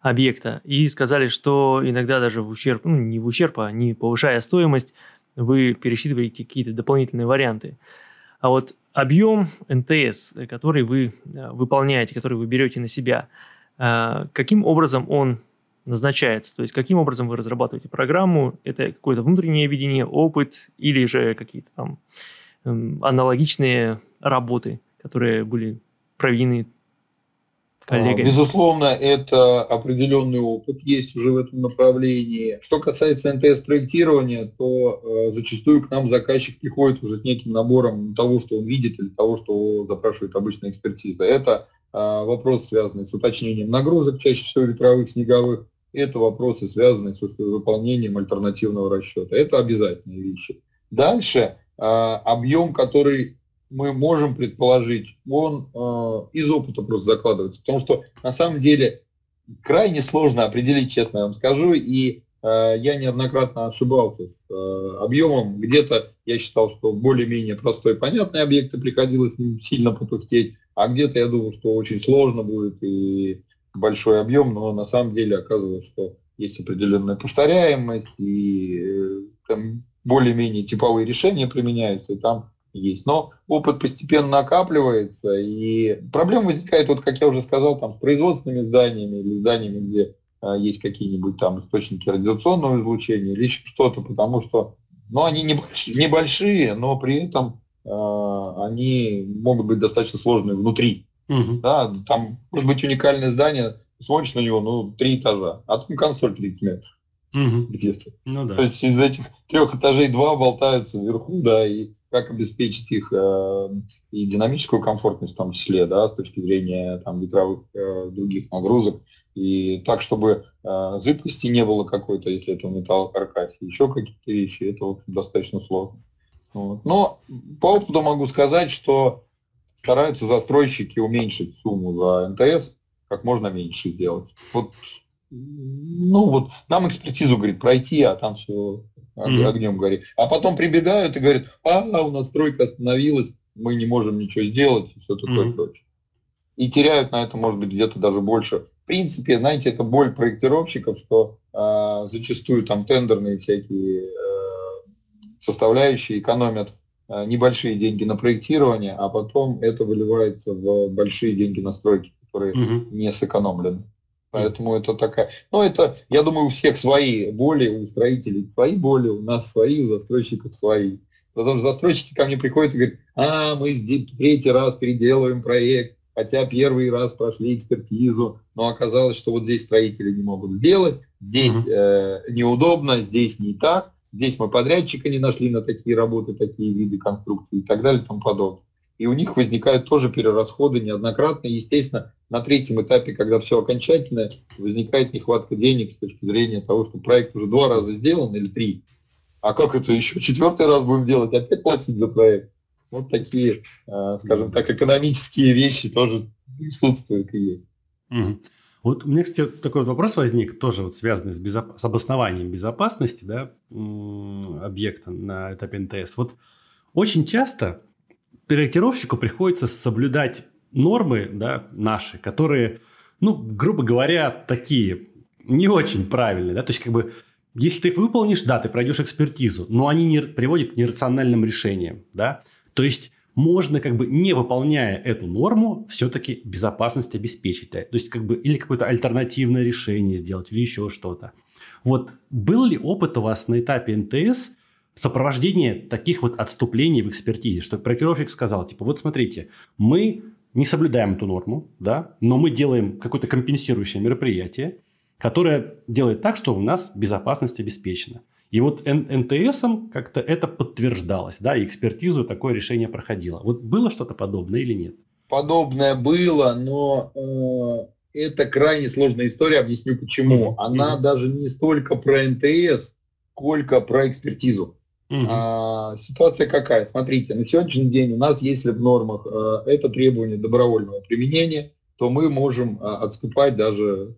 объекта. И сказали, что иногда даже в ущерб, ну, не в ущерб, а не повышая стоимость, вы пересчитываете какие-то дополнительные варианты. А вот объем НТС, который вы э, выполняете, который вы берете на себя – а, каким образом он назначается, то есть каким образом вы разрабатываете программу, это какое-то внутреннее видение, опыт или же какие-то там эм, аналогичные работы, которые были проведены коллегами? Безусловно, это определенный опыт есть уже в этом направлении. Что касается НТС-проектирования, то э, зачастую к нам заказчик приходит уже с неким набором того, что он видит, или того, что запрашивает обычная экспертиза. Это а, вопрос, связанный с уточнением нагрузок, чаще всего ветровых, снеговых, это вопросы, связанные с выполнением альтернативного расчета. Это обязательные вещи. Дальше а, объем, который мы можем предположить, он а, из опыта просто закладывается. Потому что на самом деле крайне сложно определить, честно я вам скажу, и я неоднократно ошибался с объемом. Где-то я считал, что более-менее простой понятный объект, и приходилось с сильно потухтеть. А где-то я думал, что очень сложно будет и большой объем, но на самом деле оказывается, что есть определенная повторяемость, и э, там более-менее типовые решения применяются, и там есть. Но опыт постепенно накапливается, и проблема возникает, вот как я уже сказал, там с производственными зданиями или зданиями, где а, есть какие-нибудь там источники радиационного излучения или еще что-то, потому что ну, они небольшие, но при этом а, они могут быть достаточно сложные внутри. Угу. Да, там может быть уникальное здание, смотришь на него, ну, три этажа, а там консоль 30 метров. Угу. Где-то. Ну, да. То есть из этих трех этажей два болтаются вверху, да, и как обеспечить их э, и динамическую комфортность в том числе, да, с точки зрения там ветровых э, других нагрузок, и так, чтобы э, зыбкости не было какой-то, если это металлокаркасе, еще какие-то вещи, это вот достаточно сложно. Вот. Но по опыту могу сказать, что стараются застройщики уменьшить сумму за НТС, как можно меньше сделать. Вот, ну вот нам экспертизу, говорит, пройти, а там все огнем горит. А потом прибегают и говорят, а, у нас стройка остановилась, мы не можем ничего сделать, и все такое mm-hmm. прочее. и теряют на это, может быть, где-то даже больше. В принципе, знаете, это боль проектировщиков, что э, зачастую там тендерные всякие э, составляющие экономят э, небольшие деньги на проектирование, а потом это выливается в большие деньги на стройки, которые угу. не сэкономлены. Поэтому это такая... Ну, это, я думаю, у всех свои боли, у строителей свои боли, у нас свои, у застройщиков свои. Потому что застройщики ко мне приходят и говорят, а, мы здесь третий раз переделываем проект, хотя первый раз прошли экспертизу, но оказалось, что вот здесь строители не могут сделать, здесь э, неудобно, здесь не так, здесь мы подрядчика не нашли на такие работы, такие виды конструкции и так далее и тому подобное. И у них возникают тоже перерасходы неоднократно. Естественно, на третьем этапе, когда все окончательно, возникает нехватка денег с точки зрения того, что проект уже два раза сделан или три. А как это еще четвертый раз будем делать? Опять платить за проект? Вот такие, э, скажем так, экономические вещи тоже присутствуют и есть. Угу. Вот у меня, кстати, такой вот вопрос возник, тоже вот связанный с, безоп... с обоснованием безопасности да, объекта на этапе НТС. Вот очень часто проектировщику приходится соблюдать нормы да, наши, которые, ну, грубо говоря, такие не очень правильные. Да? То есть, как бы, если ты их выполнишь, да, ты пройдешь экспертизу, но они не приводят к нерациональным решениям. Да? То есть можно как бы не выполняя эту норму, все-таки безопасность обеспечить. То есть как бы или какое-то альтернативное решение сделать, или еще что-то. Вот был ли опыт у вас на этапе НТС сопровождения таких вот отступлений в экспертизе, что проектировщик сказал, типа, вот смотрите, мы не соблюдаем эту норму, да, но мы делаем какое-то компенсирующее мероприятие, которое делает так, что у нас безопасность обеспечена. И вот НТСом как-то это подтверждалось, да, и экспертизу такое решение проходило. Вот было что-то подобное или нет? Подобное было, но э, это крайне сложная история, объясню почему. Mm-hmm. Она mm-hmm. даже не столько про НТС, сколько про экспертизу. Mm-hmm. А, ситуация какая? Смотрите, на сегодняшний день у нас, если в нормах э, это требование добровольного применения, то мы можем э, отступать даже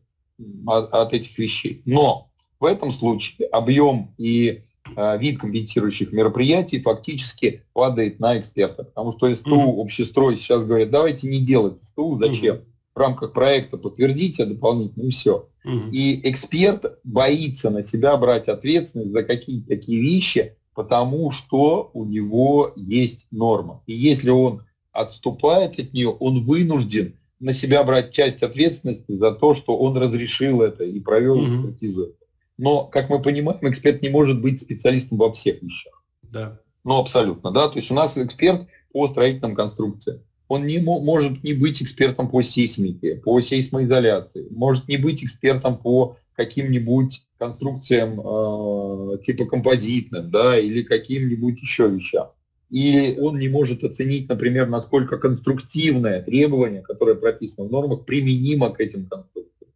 от, от этих вещей. Но в этом случае объем и э, вид компенсирующих мероприятий фактически падает на эксперта. Потому что СТУ, mm-hmm. общестрой сейчас говорят, давайте не делать СТУ, зачем? Mm-hmm. В рамках проекта подтвердите дополнительно и все. Mm-hmm. И эксперт боится на себя брать ответственность за какие-то такие вещи, потому что у него есть норма. И если он отступает от нее, он вынужден на себя брать часть ответственности за то, что он разрешил это и провел mm-hmm. экспертизу. Но, как мы понимаем, эксперт не может быть специалистом во всех вещах. Да. Ну, абсолютно, да. То есть у нас эксперт по строительным конструкциям. Он не может не быть экспертом по сейсмике, по сейсмоизоляции, может не быть экспертом по каким-нибудь конструкциям э, типа композитным, да, или каким-нибудь еще вещам. Или он не может оценить, например, насколько конструктивное требование, которое прописано в нормах, применимо к этим конструкциям.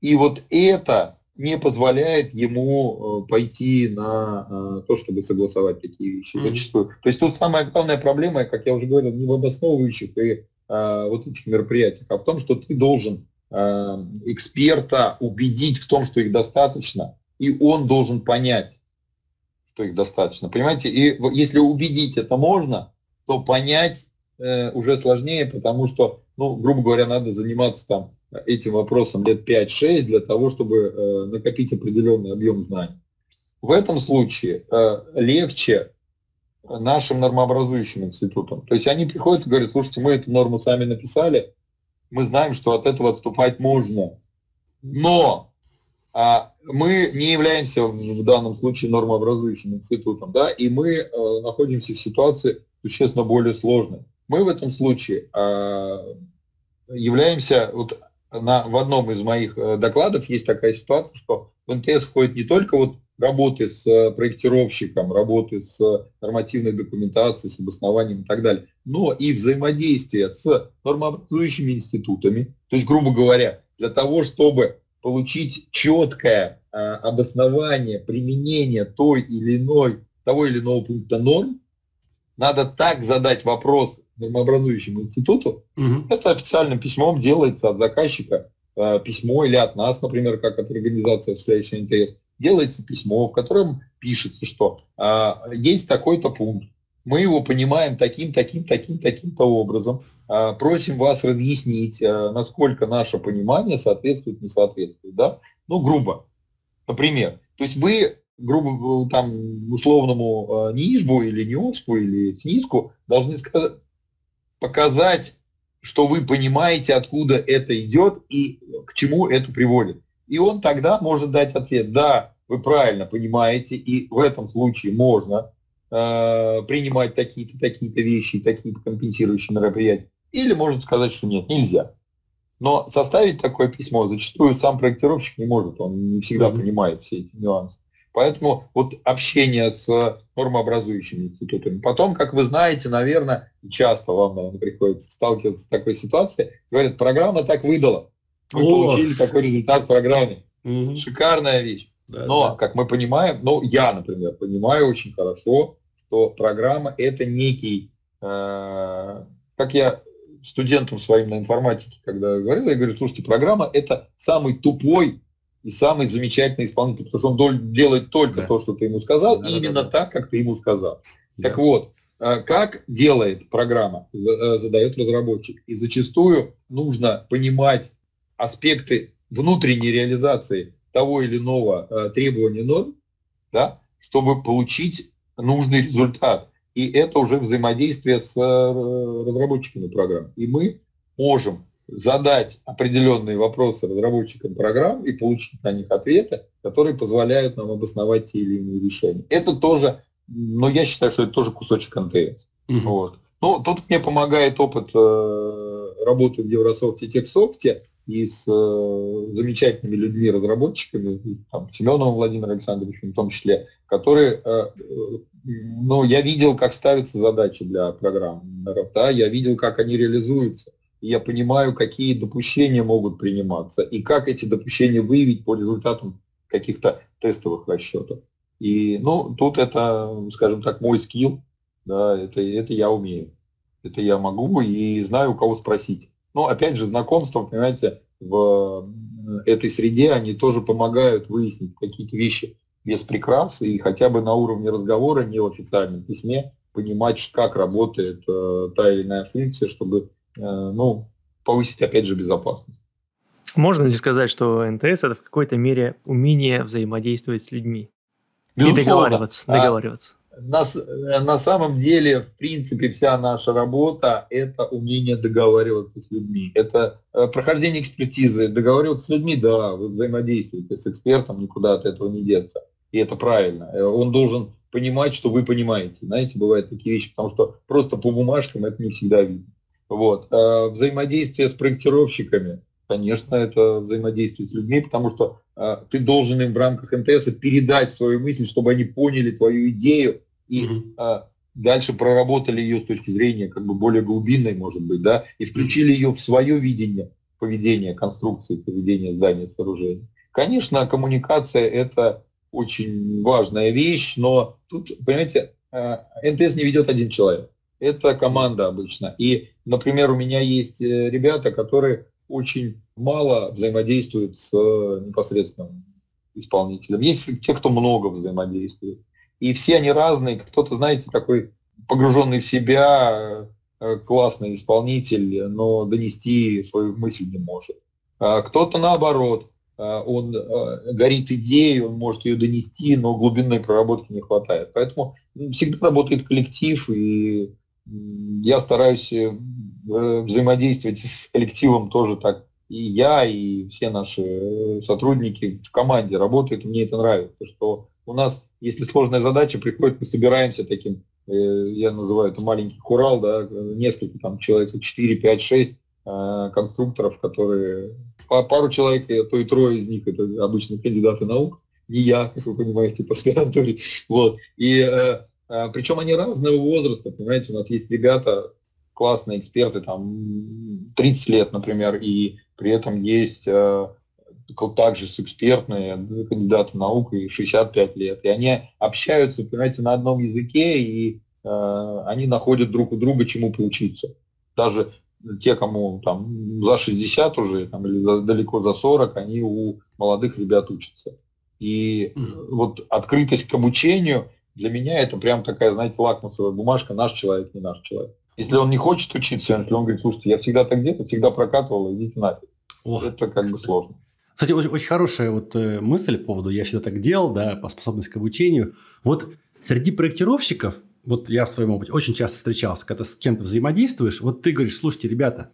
И вот это не позволяет ему э, пойти на э, то, чтобы согласовать такие вещи mm-hmm. зачастую. То есть тут самая главная проблема, как я уже говорил, не в обосновывающих и а, вот этих мероприятиях, а в том, что ты должен а, эксперта убедить в том, что их достаточно, и он должен понять, что их достаточно. Понимаете? И если убедить это можно, то понять э, уже сложнее, потому что, ну, грубо говоря, надо заниматься там этим вопросом лет 5-6 для того, чтобы э, накопить определенный объем знаний. В этом случае э, легче нашим нормообразующим институтам. То есть они приходят и говорят, слушайте, мы эту норму сами написали, мы знаем, что от этого отступать можно. Но а, мы не являемся в данном случае нормообразующим институтом, да, и мы э, находимся в ситуации существенно более сложной. Мы в этом случае э, являемся, вот на, в одном из моих э, докладов есть такая ситуация, что в НТС входит не только вот работы с э, проектировщиком, работы с нормативной документацией, с обоснованием и так далее, но и взаимодействие с нормообразующими институтами. То есть, грубо говоря, для того, чтобы получить четкое э, обоснование применения той или иной, того или иного пункта норм, надо так задать вопрос нормообразующему институту, угу. это официальным письмом делается от заказчика э, письмо или от нас, например, как от организации осуществляющей НТС, делается письмо, в котором пишется, что э, есть такой-то пункт, мы его понимаем таким, таким, таким, таким-то образом. а, просим вас разъяснить, а, насколько наше понимание соответствует, не соответствует, да? Ну, грубо. Например, то есть вы, грубо там, условному НИИШБу или НИОСПу или СНИСКу должны сказать, показать, что вы понимаете, откуда это идет и к чему это приводит. И он тогда может дать ответ, да, вы правильно понимаете, и в этом случае можно э, принимать такие-то, такие-то вещи, такие-то компенсирующие мероприятия. Или может сказать, что нет, нельзя. Но составить такое письмо зачастую сам проектировщик не может, он не всегда mm-hmm. понимает все эти нюансы. Поэтому вот общение с нормообразующими институтами. Потом, как вы знаете, наверное, часто вам наверное, приходится сталкиваться с такой ситуацией, говорят, программа так выдала. Вы О! получили такой результат в программе. Угу. Шикарная вещь. Да, Но, да. как мы понимаем, ну, я, например, понимаю очень хорошо, что программа это некий, э, как я студентам своим на информатике, когда говорил, я говорю, слушайте, программа это самый тупой и самый замечательный исполнитель, потому что он делает только да. то, что ты ему сказал, да, именно да, да. так, как ты ему сказал. Да. Так вот, э, как делает программа, э, задает разработчик. И зачастую нужно понимать аспекты внутренней реализации того или иного э, требования норм, да, чтобы получить нужный результат. И это уже взаимодействие с разработчиками программ. И мы можем задать определенные вопросы разработчикам программ и получить на них ответы, которые позволяют нам обосновать те или иные решения. Это тоже, но я считаю, что это тоже кусочек НТС. Угу. Вот. Ну, тут мне помогает опыт э, работы в Еврософт и Техсофте и с э, замечательными людьми, разработчиками, там, Семеновым Владимиром Александровичем в том числе, которые, э, э, ну, я видел, как ставятся задачи для программ, да, я видел, как они реализуются я понимаю, какие допущения могут приниматься и как эти допущения выявить по результатам каких-то тестовых расчетов. И, ну, тут это, скажем так, мой скилл, да, это, это я умею. Это я могу и знаю, у кого спросить. Но, опять же, знакомства, понимаете, в этой среде, они тоже помогают выяснить какие-то вещи без прикрас и хотя бы на уровне разговора, не в официальном письме, понимать, как работает э, та или иная функция, чтобы Э, ну, повысить, опять же, безопасность. Можно ли сказать, что НТС это в какой-то мере умение взаимодействовать с людьми? Безусловно. И договариваться. Договариваться. На, на самом деле, в принципе, вся наша работа – это умение договариваться с людьми. Это э, прохождение экспертизы. Договариваться с людьми, да, вы взаимодействуете с экспертом, никуда от этого не деться. И это правильно. Э, он должен понимать, что вы понимаете. Знаете, бывают такие вещи, потому что просто по бумажкам это не всегда видно. Вот. Взаимодействие с проектировщиками, конечно, это взаимодействие с людьми, потому что ты должен им в рамках МТС передать свою мысль, чтобы они поняли твою идею и mm-hmm. а, дальше проработали ее с точки зрения как бы более глубинной, может быть, да, и включили ее в свое видение поведения конструкции, поведения здания, сооружения. Конечно, коммуникация – это очень важная вещь, но тут, понимаете, а, МТС не ведет один человек это команда обычно. И, например, у меня есть э, ребята, которые очень мало взаимодействуют с э, непосредственным исполнителем. Есть те, кто много взаимодействует. И все они разные. Кто-то, знаете, такой погруженный в себя, э, классный исполнитель, но донести свою мысль не может. А кто-то наоборот, он горит идеей, он может ее донести, но глубинной проработки не хватает. Поэтому всегда работает коллектив, и я стараюсь э, взаимодействовать с коллективом тоже так. И я, и все наши э, сотрудники в команде работают, мне это нравится, что у нас, если сложная задача, приходит, мы собираемся таким, э, я называю это маленький хурал, да, несколько там человек, 4, 5, 6 конструкторов, которые, пару человек, то и трое из них, это обычно кандидаты наук, не я, как вы понимаете, по аспирантуре, вот, и а, Причем они разного возраста, понимаете, у нас есть ребята, классные эксперты, там 30 лет, например, и при этом есть э, также с экспертные кандидаты наук и 65 лет. И они общаются, понимаете, на одном языке, и э, они находят друг у друга чему поучиться. Даже те, кому там за 60 уже, там, или за, далеко за 40, они у молодых ребят учатся. И mm-hmm. вот открытость к обучению – для меня это прям такая, знаете, лакмусовая бумажка, наш человек, не наш человек. Если он не хочет учиться, если он говорит, слушайте, я всегда так где-то, всегда прокатывал, идите нафиг. О, это как бы сложно. Кстати, очень, очень хорошая вот э, мысль по поводу «я всегда так делал», да, по способности к обучению. Вот среди проектировщиков, вот я в своем опыте очень часто встречался, когда с кем-то взаимодействуешь, вот ты говоришь, слушайте, ребята,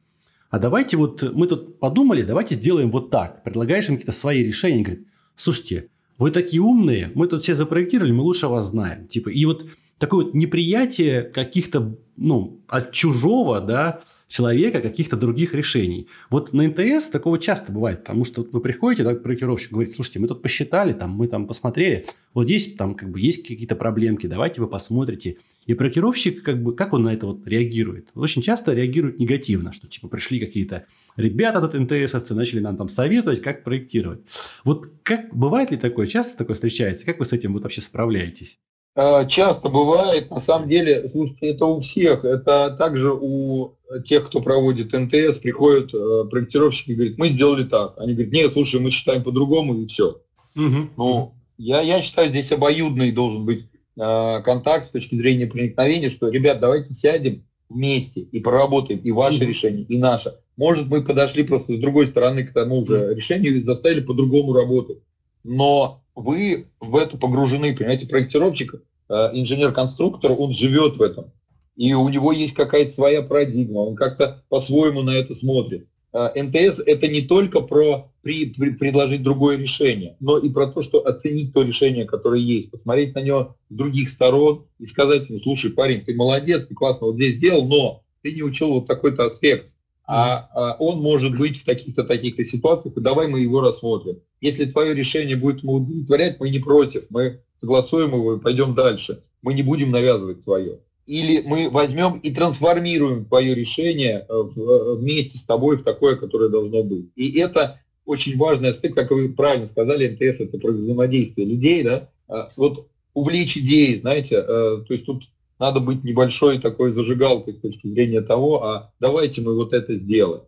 а давайте вот мы тут подумали, давайте сделаем вот так. Предлагаешь им какие-то свои решения, говорит, слушайте, вы такие умные, мы тут все запроектировали, мы лучше вас знаем. Типа, и вот такое вот неприятие каких-то, ну, от чужого, да, человека каких-то других решений. Вот на НТС такого часто бывает, потому что вы приходите, да, проектировщик говорит, слушайте, мы тут посчитали, там, мы там посмотрели, вот здесь там как бы есть какие-то проблемки, давайте вы посмотрите. И проектировщик, как бы, как он на это вот реагирует? Очень часто реагирует негативно, что типа пришли какие-то ребята тут НТСовцы, начали нам там советовать, как проектировать. Вот как, бывает ли такое, часто такое встречается? Как вы с этим вот вообще справляетесь? Э, часто бывает, на самом деле, слушайте, это у всех, это также у тех, кто проводит НТС, приходят э, проектировщики и говорят, мы сделали так. Они говорят, нет, слушай, мы считаем по-другому и все. Угу. Ну, я, я считаю, здесь обоюдный должен быть э, контакт с точки зрения проникновения, что, ребят, давайте сядем вместе и проработаем и ваше решение, и наше. Может, мы подошли просто с другой стороны к тому же решению и заставили по-другому работать. Но вы в это погружены, понимаете, проектировщик, э, инженер-конструктор, он живет в этом. И у него есть какая-то своя парадигма, он как-то по-своему на это смотрит. Э, НТС это не только про при, при, предложить другое решение, но и про то, что оценить то решение, которое есть, посмотреть на него с других сторон и сказать ему, слушай, парень, ты молодец, ты классно вот здесь сделал, но ты не учил вот такой-то аспект а, а он может быть в таких-то таких-то ситуациях, и давай мы его рассмотрим. Если твое решение будет ему удовлетворять, мы не против, мы согласуем его и пойдем дальше. Мы не будем навязывать свое. Или мы возьмем и трансформируем твое решение э, э, вместе с тобой в такое, которое должно быть. И это очень важный аспект, как вы правильно сказали, МТС это про взаимодействие людей, да, а, вот увлечь идеи, знаете, э, то есть тут надо быть небольшой такой зажигалкой с точки зрения того, а давайте мы вот это сделаем.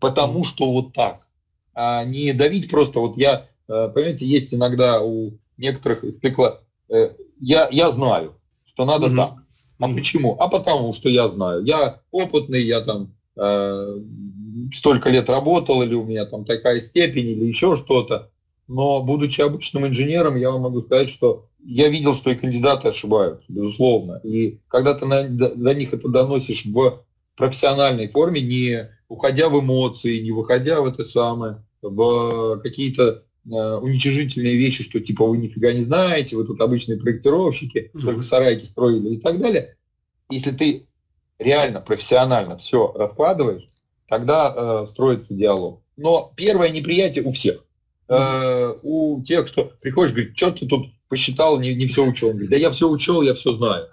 Потому что вот так. А не давить просто, вот я, понимаете, есть иногда у некоторых стекла, э, я, я знаю, что надо mm-hmm. так. А mm-hmm. почему? А потому что я знаю. Я опытный, я там э, столько лет работал, или у меня там такая степень, или еще что-то. Но будучи обычным инженером, я вам могу сказать, что я видел, что и кандидаты ошибаются, безусловно. И когда ты на, до них это доносишь в профессиональной форме, не уходя в эмоции, не выходя в это самое, в какие-то уничижительные вещи, что типа вы нифига не знаете, вы тут обычные проектировщики, mm-hmm. только сарайки строили и так далее. Если ты реально профессионально все раскладываешь, тогда э, строится диалог. Но первое неприятие у всех. Э, у тех, кто приходишь, говорит, что ты тут посчитал, не, не все учел. Он говорит, да я все учел, я все знаю.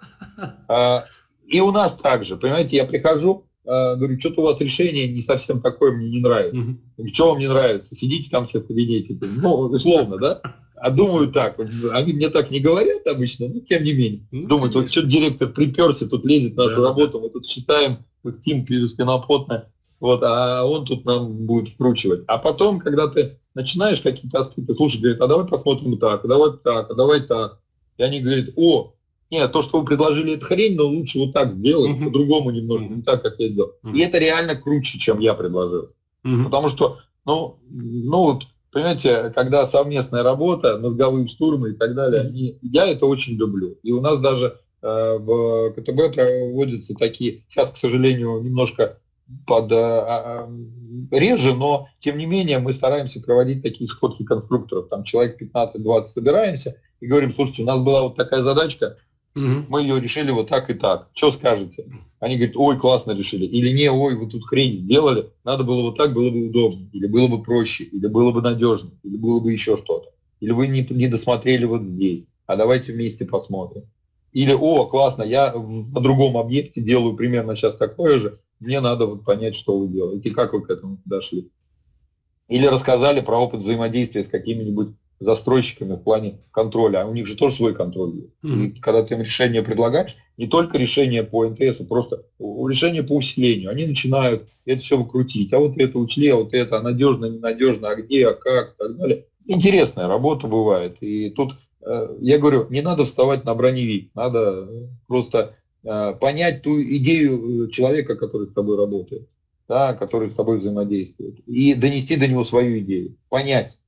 А, и у нас также, понимаете, я прихожу, говорю, что-то у вас решение не совсем такое, мне не нравится. Говорю, что вам не нравится? Сидите там все в кабинете. Ну, условно, да? А думаю так, они мне так не говорят обычно, но тем не менее. Ну, Думают, вот что директор приперся, тут лезет нашу да. работу, мы тут считаем, вот Тим спинопотно, вот, а он тут нам будет вкручивать. А потом, когда ты начинаешь какие-то аспекты слушать, говорит, а давай посмотрим так, а давай так, а давай так. И они говорят, о, нет, то, что вы предложили, это хрень, но лучше вот так сделать, uh-huh. по-другому немножко, uh-huh. не так, как я сделал. Uh-huh. И это реально круче, чем я предложил. Uh-huh. Потому что, ну, ну вот, понимаете, когда совместная работа, мозговые штурмы и так далее, они, я это очень люблю. И у нас даже э, в КТБ проводятся такие, сейчас, к сожалению, немножко под, э, а, а, реже, но тем не менее мы стараемся проводить такие сходки конструкторов. Там человек 15-20 собираемся и говорим, слушайте, у нас была вот такая задачка, угу. мы ее решили вот так и так. Что скажете? Они говорят, ой, классно решили. Или не, ой, вы тут хрень сделали, надо было вот так, было бы удобно. Или было бы проще, или было бы надежно, или было бы еще что-то. Или вы не, не досмотрели вот здесь. А давайте вместе посмотрим. Или, о, классно, я на другом объекте делаю примерно сейчас такое же, мне надо вот понять, что вы делаете, как вы к этому дошли. Или рассказали про опыт взаимодействия с какими-нибудь застройщиками в плане контроля, а у них же тоже свой контроль есть. Mm-hmm. И когда ты им решение предлагаешь, не только решение по НТС, а просто решение по усилению, они начинают это все выкрутить, а вот это учли, а вот это, а надежно, ненадежно, а где, а как, и так далее. Интересная работа бывает. И тут, э, я говорю, не надо вставать на броневик, надо просто э, понять ту идею человека, который с тобой работает, да, который с тобой взаимодействует, и донести до него свою идею, понять,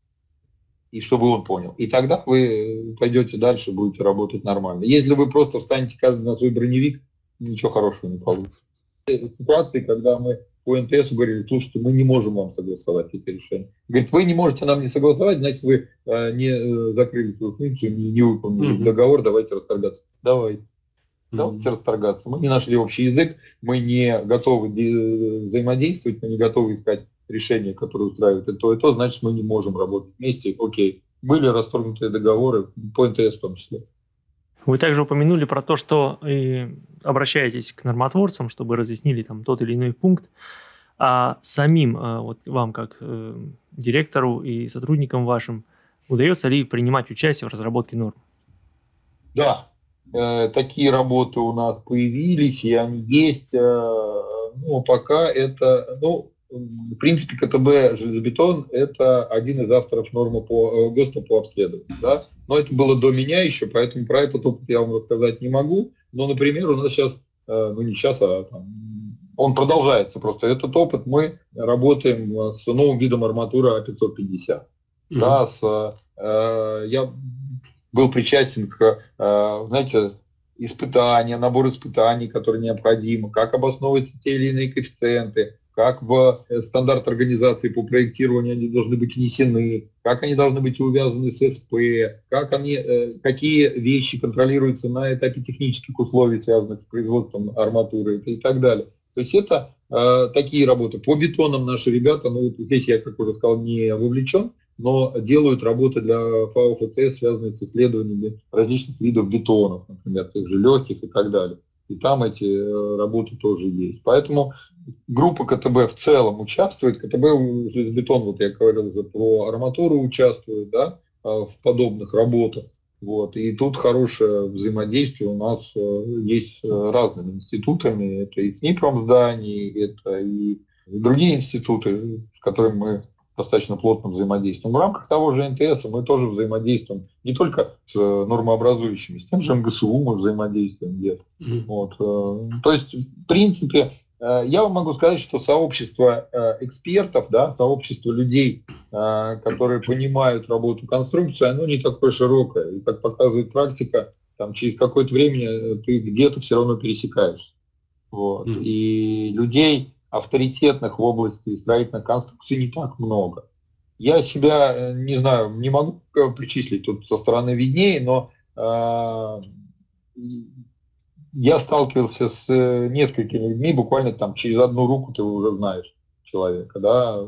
и чтобы он понял. И тогда вы пойдете дальше, будете работать нормально. Если вы просто встанете каждый на свой броневик, ничего хорошего не получится. Ситуации, когда мы по НТС говорили, слушайте, мы не можем вам согласовать эти решения. Говорит, вы не можете нам не согласовать, значит, вы э, не э, закрыли свою функцию, не, не выполнили mm-hmm. договор, давайте расторгаться. Давайте. Mm-hmm. Давайте расторгаться. Мы не нашли общий язык, мы не готовы взаимодействовать, мы не готовы искать решения, которые устраивают и то, и то, значит, мы не можем работать вместе. Окей. Были расторгнутые договоры, по НТС в том числе. Вы также упомянули про то, что обращаетесь к нормотворцам, чтобы разъяснили там тот или иной пункт, а самим а, вот вам как э, директору и сотрудникам вашим удается ли принимать участие в разработке норм? Да, э, такие работы у нас появились, и они есть. Э, но пока это, ну, в принципе, КТБ «Железобетон» – это один из авторов нормы по э, ГОСТа по обследованию. Да? Но это было до меня еще, поэтому про этот опыт я вам рассказать не могу. Но, например, у нас сейчас, э, ну не сейчас, а там, он продолжается просто. Этот опыт мы работаем с новым видом арматуры А550. Mm-hmm. Да, с, э, я был причастен к, э, знаете, испытания, набор испытаний, которые необходимы, как обосновывать те или иные коэффициенты, как в э, стандарт организации по проектированию они должны быть внесены, как они должны быть увязаны с СП, как они, э, какие вещи контролируются на этапе технических условий, связанных с производством арматуры и так далее. То есть это э, такие работы. По бетонам наши ребята, ну здесь я, как уже сказал, не вовлечен, но делают работы для ФАО ФЦС, связанные с исследованиями различных видов бетонов, например, тех же легких и так далее. И там эти э, работы тоже есть. Поэтому группа КТБ в целом участвует. КТБ железобетон, вот я говорил уже про арматуру участвует, да, а, в подобных работах. Вот. И тут хорошее взаимодействие у нас э, есть с разными институтами. Это и СНИПРОМ зданий, это и другие институты, с которыми мы достаточно плотно взаимодействуем. В рамках того же НТС мы тоже взаимодействуем не только с нормообразующими, с тем же МГСУ мы взаимодействуем где-то. Mm-hmm. Вот. Э, то есть, в принципе, Э, я вам могу сказать, что сообщество э, экспертов, да, сообщество людей, э, которые понимают работу конструкции, оно не такое широкое. И как показывает практика, там, через какое-то время ты где-то все равно пересекаешься. Вот. Mm. И людей авторитетных в области строительной конструкции не так много. Я себя, не знаю, не могу причислить тут со стороны виднее, но я сталкивался с э, несколькими людьми, буквально там через одну руку ты уже знаешь человека, да,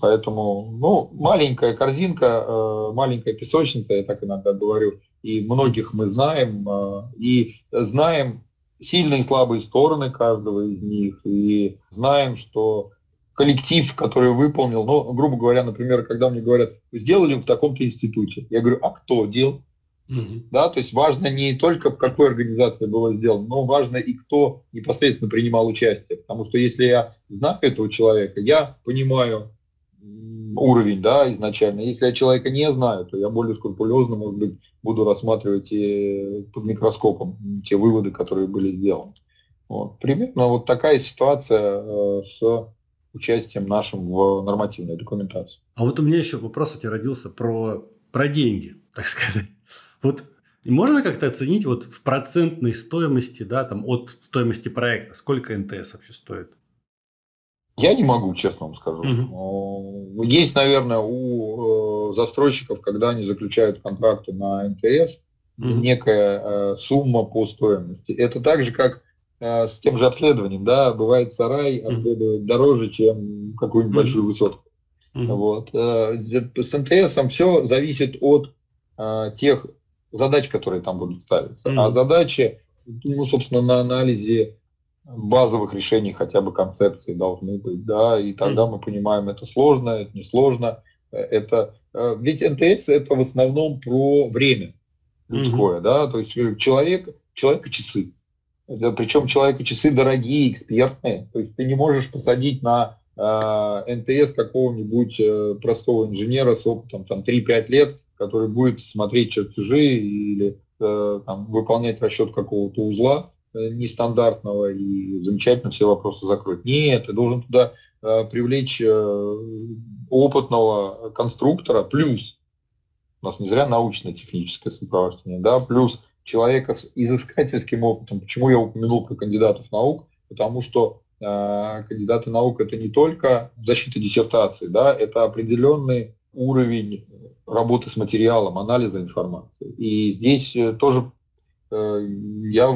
поэтому, ну, маленькая корзинка, э, маленькая песочница, я так иногда говорю, и многих мы знаем, э, и знаем сильные и слабые стороны каждого из них, и знаем, что коллектив, который выполнил, ну, грубо говоря, например, когда мне говорят, сделали в таком-то институте, я говорю, а кто делал? Угу. Да, то есть важно не только в какой организации было сделано, но важно и кто непосредственно принимал участие. Потому что если я знаю этого человека, я понимаю уровень да, изначально. Если я человека не знаю, то я более скрупулезно, может быть, буду рассматривать и под микроскопом те выводы, которые были сделаны. Вот. Примерно вот такая ситуация э, с участием нашим в нормативной документации. А вот у меня еще вопрос, кстати, родился про, про деньги, так сказать. Вот можно как-то оценить вот в процентной стоимости, да, там от стоимости проекта, сколько НТС вообще стоит? Я не могу, честно вам скажу. Угу. Есть, наверное, у э, застройщиков, когда они заключают контракты на НТС, угу. некая э, сумма по стоимости. Это так же, как э, с тем же обследованием, да, бывает сарай обследовать дороже, чем какую-нибудь угу. большую высотку. Вот. С НТС все зависит от тех задач, которые там будут ставиться. Mm-hmm. А задачи, ну, собственно, на анализе базовых решений хотя бы концепции должны быть, да, и тогда мы понимаем, это сложно, это несложно, это э, ведь НТС это в основном про время людское, mm-hmm. да, то есть человек, человека часы. Причем человека часы дорогие, экспертные. То есть ты не можешь посадить на э, НТС какого-нибудь э, простого инженера с опытом там 3-5 лет, который будет смотреть чертежи или э, там, выполнять расчет какого-то узла нестандартного и замечательно все вопросы закроет. Нет, ты должен туда э, привлечь э, опытного конструктора, плюс, у нас не зря научно-техническое сопровождение, да, плюс человека с изыскательским опытом. Почему я упомянул про кандидатов наук? Потому что э, кандидаты наук это не только защита диссертации, да, это определенный уровень работы с материалом, анализа информации. И здесь э, тоже э, я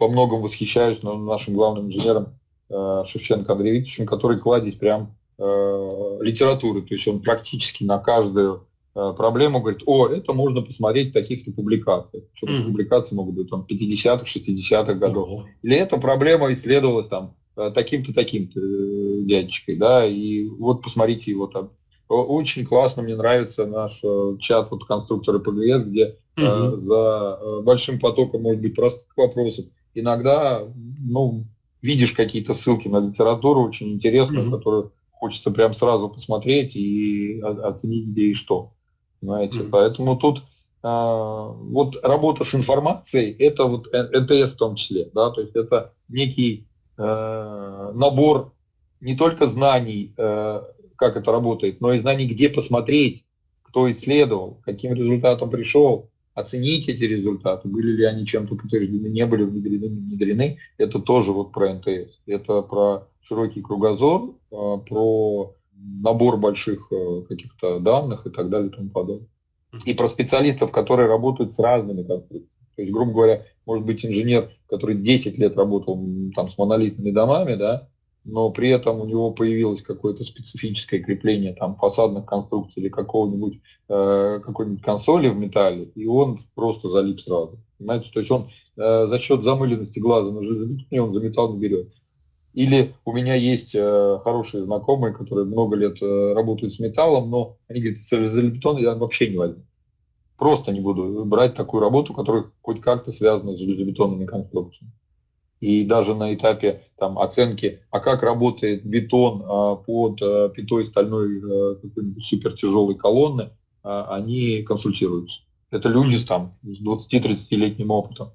во многом восхищаюсь нашим главным инженером э, Шевченко Андреем Викторовичем, который кладезь прям э, литературы, то есть он практически на каждую э, проблему говорит, о, это можно посмотреть в таких-то публикациях. Причем mm-hmm. публикации могут быть там 50-х, 60-х годов. Mm-hmm. Или эта проблема исследовалась там таким-то, таким-то дядечкой, да, и вот посмотрите его там очень классно, мне нравится наш чат вот конструкторы ПГС, где угу. э, за большим потоком, может быть, простых вопросов иногда, ну, видишь какие-то ссылки на литературу очень интересную, угу. которую хочется прям сразу посмотреть и оценить где и что. Знаете, угу. поэтому тут э, вот работа с информацией, это вот НТС в том числе, да, то есть это некий э, набор не только знаний, э, как это работает, но и знаний, где посмотреть, кто исследовал, каким результатом пришел, оценить эти результаты, были ли они чем-то подтверждены, не были внедрены, не внедрены, это тоже вот про НТС. Это про широкий кругозор, а, про набор больших э, каких-то данных и так далее и тому подобное. И про специалистов, которые работают с разными конструкциями. То есть, грубо говоря, может быть инженер, который 10 лет работал там, с монолитными домами, да, но при этом у него появилось какое-то специфическое крепление там фасадных конструкций или какого-нибудь э, какой-нибудь консоли в металле, и он просто залип сразу. Понимаете, то есть он э, за счет замыленности глаза на железобетоне он за металл не берет. Или у меня есть э, хорошие знакомые, которые много лет э, работают с металлом, но они говорят, железобетон я вообще не возьму. Просто не буду брать такую работу, которая хоть как-то связана с железобетонными конструкциями и даже на этапе там, оценки, а как работает бетон а, под а, пятой стальной а, какой-нибудь супертяжелой колонны, а, они консультируются. Это люди там, с 20-30-летним опытом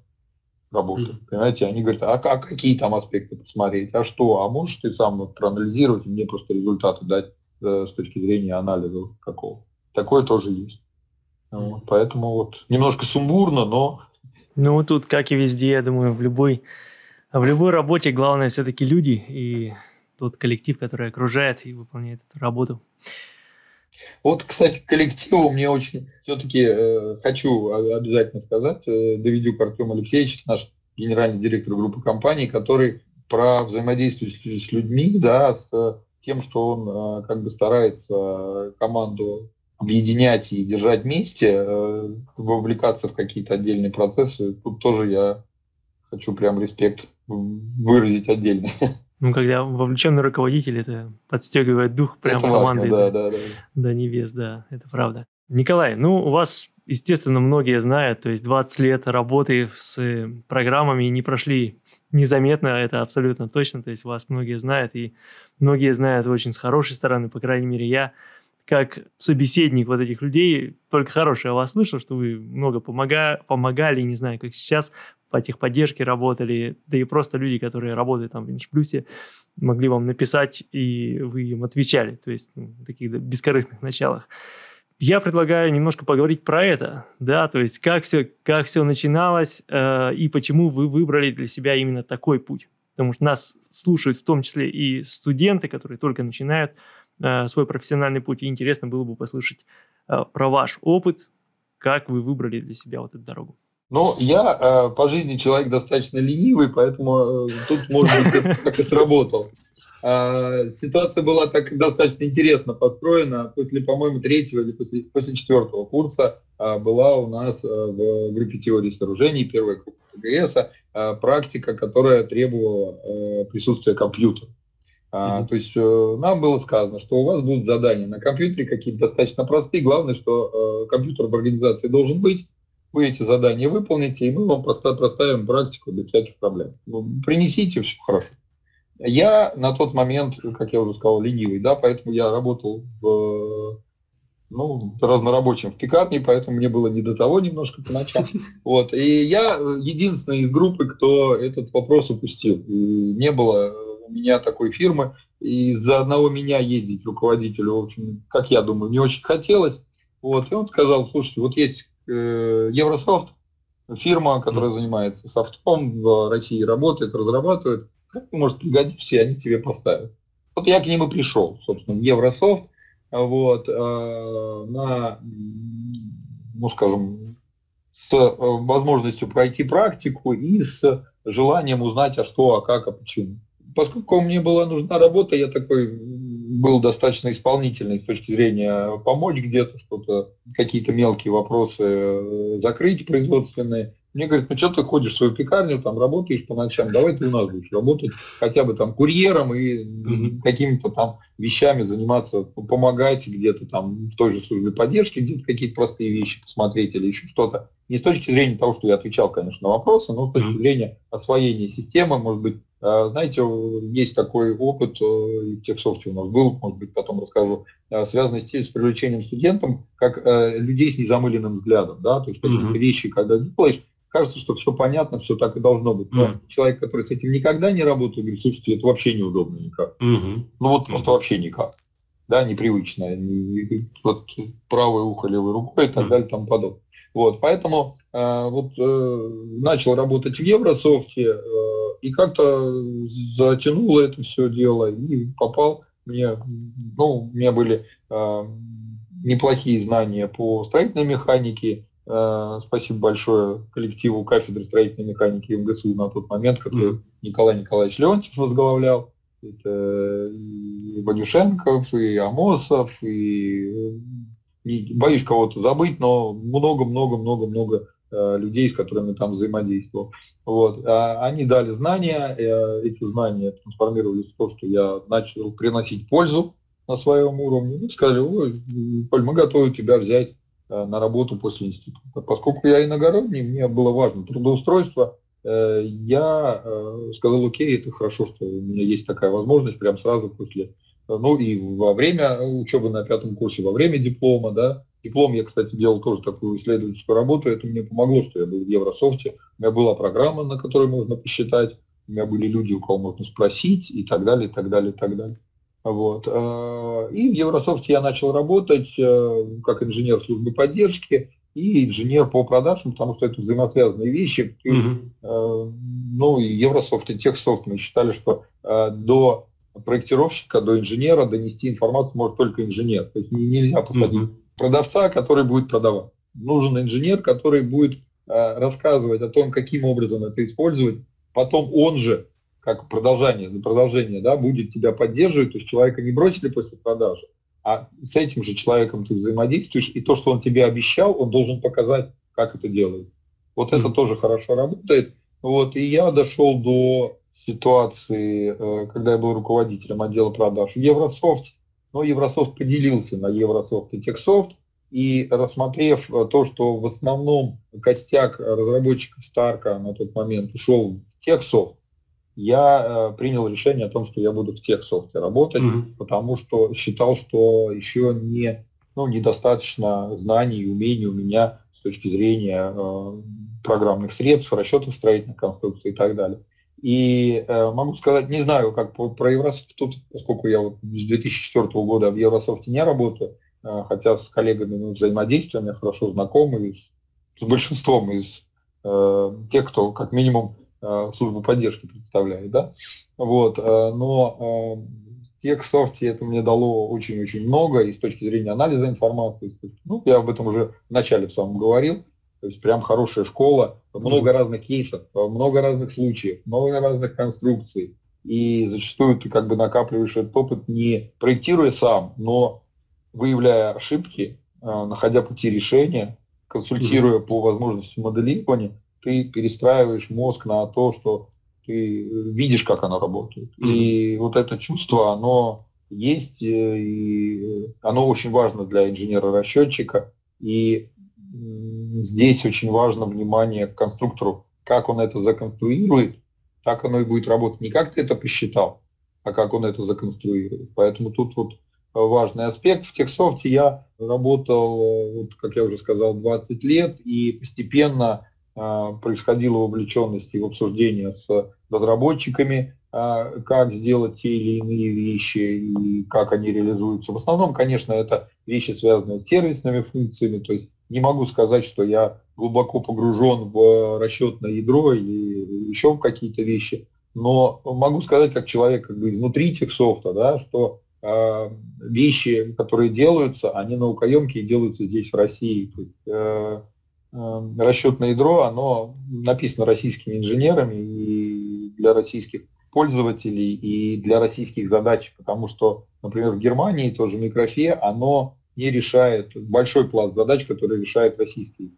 работы. Mm-hmm. Понимаете, они говорят, а, а какие там аспекты посмотреть, а что, а можешь ты сам вот проанализировать и мне просто результаты дать э, с точки зрения анализа какого. Такое тоже есть. Mm-hmm. Вот, поэтому вот немножко сумбурно, но... Ну, тут, как и везде, я думаю, в любой а в любой работе главное все-таки люди и тот коллектив, который окружает и выполняет эту работу. Вот, кстати, коллективу мне очень все-таки э, хочу обязательно сказать, э, Давидюк Артем Алексеевич, наш генеральный директор группы компаний, который про взаимодействие с, с людьми, да, с тем, что он э, как бы старается команду объединять и держать вместе, э, вовлекаться в какие-то отдельные процессы, тут тоже я хочу прям респект выразить отдельно. Ну, когда вовлеченный руководитель, это подстегивает дух прям это команды. Важно, да, да, да. До небес, да, это правда. Николай, ну, у вас, естественно, многие знают, то есть 20 лет работы с программами не прошли незаметно, это абсолютно точно, то есть вас многие знают, и многие знают очень с хорошей стороны, по крайней мере, я как собеседник вот этих людей, только хорошее о вас слышал, что вы много помога, помогали, не знаю, как сейчас, по техподдержке работали, да и просто люди, которые работают там в Иншплюсе, могли вам написать, и вы им отвечали, то есть ну, в таких бескорыстных началах. Я предлагаю немножко поговорить про это, да, то есть как все, как все начиналось э, и почему вы выбрали для себя именно такой путь. Потому что нас слушают в том числе и студенты, которые только начинают э, свой профессиональный путь, и интересно было бы послушать э, про ваш опыт, как вы выбрали для себя вот эту дорогу. Ну, я э, по жизни человек достаточно ленивый, поэтому э, тут, может быть, как и сработал. Э, ситуация была так достаточно интересно построена. После, по-моему, третьего или после, после четвертого курса э, была у нас э, в группе теории сооружений, первая группа ТГС, э, практика, которая требовала э, присутствия компьютера. А, mm-hmm. То есть э, нам было сказано, что у вас будут задания на компьютере какие-то достаточно простые. Главное, что э, компьютер в организации должен быть вы эти задания выполните, и мы вам проставим практику без всяких проблем. Ну, принесите, все хорошо. Я на тот момент, как я уже сказал, ленивый, да, поэтому я работал в ну, разнорабочим в пекарне, поэтому мне было не до того немножко по ночам. Вот. И я единственный из группы, кто этот вопрос упустил. И не было у меня такой фирмы, и за одного меня ездить руководителю, в общем, как я думаю, не очень хотелось. Вот. И он сказал, слушайте, вот есть Еврософт, фирма, которая занимается софтом в России, работает, разрабатывает, как ты, может, пригодишься, и они тебе поставят. Вот я к ним и пришел, собственно, в Еврософт, вот, э, на, ну, скажем, с э, возможностью пройти практику и с желанием узнать, а что, а как, а почему. Поскольку мне была нужна работа, я такой был достаточно исполнительный с точки зрения помочь где-то, что-то, какие-то мелкие вопросы э, закрыть производственные. Мне говорят, ну что ты ходишь в свою пекарню, там работаешь по ночам, давай ты у нас будешь работать хотя бы там курьером и mm-hmm. какими-то там вещами заниматься, помогать где-то там в той же службе поддержки, где-то какие-то простые вещи посмотреть или еще что-то. Не с точки зрения того, что я отвечал, конечно, на вопросы, но с точки зрения освоения системы, может быть, знаете, есть такой опыт, э, и в техсофте у нас был, может быть, потом расскажу, а, связанный с, привлечением студентов, как э, людей с незамыленным взглядом, да, то есть какие-то mm-hmm. вещи, когда делаешь, кажется, что все понятно, все так и должно быть. Но mm-hmm. человек, который с этим никогда не работал, говорит, слушайте, это вообще неудобно никак. Mm-hmm. Ну вот просто mm-hmm. вообще никак. Да, непривычно. Не, вот правое ухо левой рукой и так mm-hmm. далее, там подобное. Вот, поэтому э, вот э, начал работать в Еврософте э, и как-то затянуло это все дело и попал мне, ну, у меня были э, неплохие знания по строительной механике. Э, спасибо большое коллективу кафедры строительной механики МГСУ на тот момент, который mm. Николай Николаевич Леонтьев возглавлял. Это и Вадюшенков, и Амосов, и не боюсь кого-то забыть, но много-много-много-много э, людей, с которыми там взаимодействовал. Вот. А они дали знания, э, эти знания трансформировались в то, что я начал приносить пользу на своем уровне. И сказали, ой, Поль, мы готовы тебя взять э, на работу после института. Поскольку я иногородний, мне было важно трудоустройство, я сказал, окей, это хорошо, что у меня есть такая возможность прямо сразу после ну и во время учебы на пятом курсе, во время диплома, да, диплом я, кстати, делал тоже такую исследовательскую работу, это мне помогло, что я был в Еврософте, у меня была программа, на которой можно посчитать, у меня были люди, у кого можно спросить и так далее, и так далее, и так далее. Вот. Э, и в Еврософте я начал работать э, как инженер службы поддержки и инженер по продажам, потому что это взаимосвязанные вещи. Mm-hmm. Ну и Еврософт и Техсофт мы считали, что до проектировщика до инженера донести информацию может только инженер. То есть нельзя посадить mm-hmm. продавца, который будет продавать. Нужен инженер, который будет э, рассказывать о том, каким образом это использовать. Потом он же, как продолжение, продолжение да, будет тебя поддерживать, то есть человека не бросили после продажи, а с этим же человеком ты взаимодействуешь, и то, что он тебе обещал, он должен показать, как это делает. Вот mm-hmm. это тоже хорошо работает. Вот, и я дошел до ситуации, э, когда я был руководителем отдела продаж в Еврософт, но Еврософт поделился на Еврософт и Техсофт, и рассмотрев э, то, что в основном костяк разработчиков Старка на тот момент ушел в Техсофт, я э, принял решение о том, что я буду в Техсофте работать, mm-hmm. потому что считал, что еще не, ну, недостаточно знаний и умений у меня с точки зрения э, программных средств, расчетов строительных конструкций и так далее. И э, могу сказать, не знаю, как про, про Еврософт, тут, поскольку я вот с 2004 года в Еврософте не работаю, э, хотя с коллегами мы взаимодействуем, я хорошо знакомы с, с большинством из э, тех, кто как минимум э, службу поддержки представляет, да, вот, э, но э, в Техсофте это мне дало очень-очень много и с точки зрения анализа информации, ну, я об этом уже в начале в самом говорил, то есть прям хорошая школа, много разных кейсов, много разных случаев, много разных конструкций. И зачастую ты как бы накапливаешь этот опыт не проектируя сам, но выявляя ошибки, а, находя пути решения, консультируя по возможности моделирования, ты перестраиваешь мозг на то, что ты видишь, как оно работает. И вот это чувство, оно есть, э, и оно очень важно для инженера-расчетчика. И здесь очень важно внимание к конструктору, как он это законструирует, так оно и будет работать. Не как ты это посчитал, а как он это законструирует. Поэтому тут вот важный аспект. В Техсофте я работал, вот, как я уже сказал, 20 лет, и постепенно э, происходила вовлеченность в обсуждение с разработчиками, э, как сделать те или иные вещи и как они реализуются. В основном, конечно, это вещи, связанные с сервисными функциями, то есть не могу сказать, что я глубоко погружен в расчетное ядро или еще в какие-то вещи, но могу сказать, как человек как бы изнутри техсофта, да, что э, вещи, которые делаются, они наукоемкие и делаются здесь, в России. То есть, э, э, расчетное ядро, оно написано российскими инженерами и для российских пользователей, и для российских задач, потому что, например, в Германии тоже микрофе, оно не решает большой пласт задач, которые решает российский.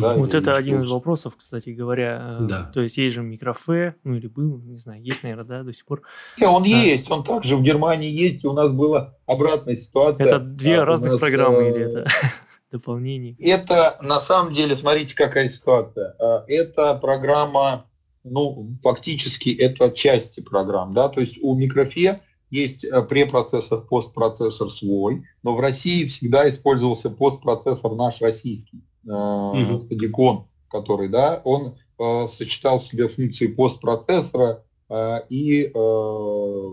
Да, вот это один из вопросов, кстати говоря. Э, да. То есть есть же микрофе, ну или был, не знаю, есть, наверное, да, до сих пор. Не, он а. есть, он также в Германии есть, у нас была обратная ситуация. Это две а, разных нас, программы э, или это дополнение? Это на самом деле, смотрите, какая ситуация. А, это программа, ну, фактически это части программ, да, то есть у микрофе есть э, препроцессор, постпроцессор свой, но в России всегда использовался постпроцессор наш российский э, стадикон, который, да, он э, сочетал в себе функции постпроцессора э, и, э,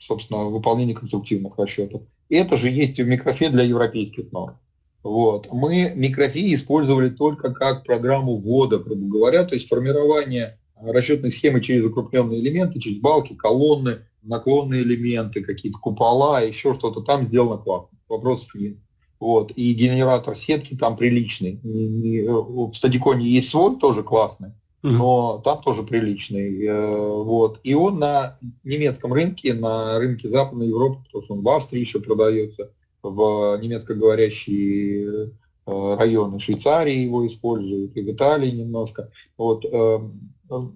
собственно, выполнение конструктивных расчетов. И это же есть и в микрофе для европейских норм. Вот. Мы микрофи использовали только как программу ввода, грубо говоря, то есть формирование расчетных схемы через укрупненные элементы, через балки, колонны, наклонные элементы, какие-то купола, еще что-то там сделано классно. Вопросов нет. Вот. И генератор сетки там приличный. В стадиконе есть свой, тоже классный, но там тоже приличный. Э, вот. И он на немецком рынке, на рынке Западной Европы, потому что он в Австрии еще продается, в немецкоговорящие э, районы Швейцарии его используют, и в Италии немножко. Вот. Э,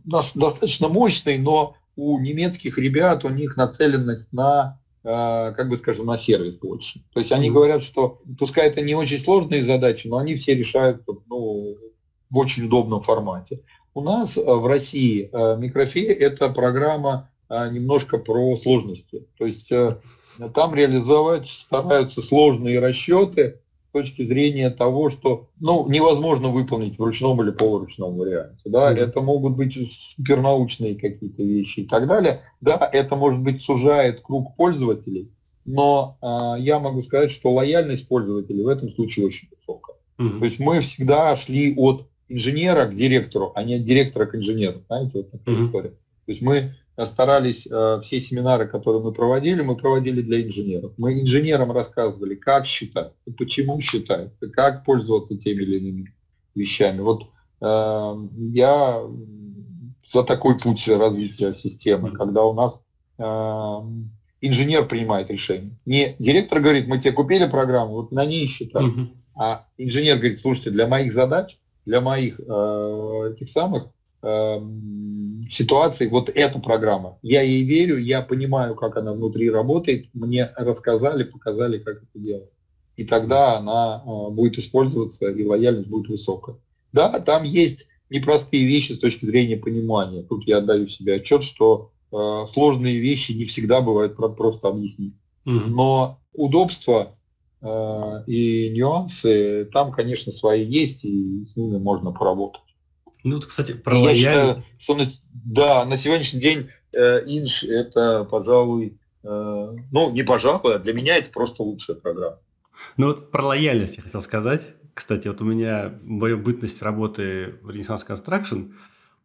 достаточно мощный, но у немецких ребят у них нацеленность на Э, как бы скажем, на сервис больше. То есть они говорят, что пускай это не очень сложные задачи, но они все решают ну, в очень удобном формате. У нас э, в России э, микрофе это программа немножко про сложности. То есть там реализовать стараются сложные расчеты, точки зрения того, что ну, невозможно выполнить в ручном или полуручном варианте. Да? Mm-hmm. Это могут быть супернаучные какие-то вещи и так далее. Да, это, может быть, сужает круг пользователей, но э, я могу сказать, что лояльность пользователей в этом случае очень высокая. Mm-hmm. То есть мы всегда шли от инженера к директору, а не от директора к инженеру. Знаете, вот такая mm-hmm. история. То есть мы старались э, все семинары, которые мы проводили, мы проводили для инженеров. Мы инженерам рассказывали, как считать, почему считать, как пользоваться теми или иными вещами. Вот э, я за такой путь развития системы, когда у нас э, инженер принимает решение. Не директор говорит, мы тебе купили программу, вот на ней считай. Uh-huh. А инженер говорит, слушайте, для моих задач, для моих э, этих самых э, ситуаций вот эта программа. Я ей верю, я понимаю, как она внутри работает, мне рассказали, показали, как это делать. И тогда она э, будет использоваться, и лояльность будет высокая. Да, там есть непростые вещи с точки зрения понимания. Тут я отдаю себе отчет, что э, сложные вещи не всегда бывает просто объяснить. Угу. Но удобство э, и нюансы там, конечно, свои есть, и с ними можно поработать. Ну, кстати, про Я считаю, что да, на сегодняшний день э, Инж это, пожалуй, э, ну, не пожалуй, а для меня это просто лучшая программа. Ну, вот про лояльность я хотел сказать. Кстати, вот у меня моя бытность работы в Renaissance Construction,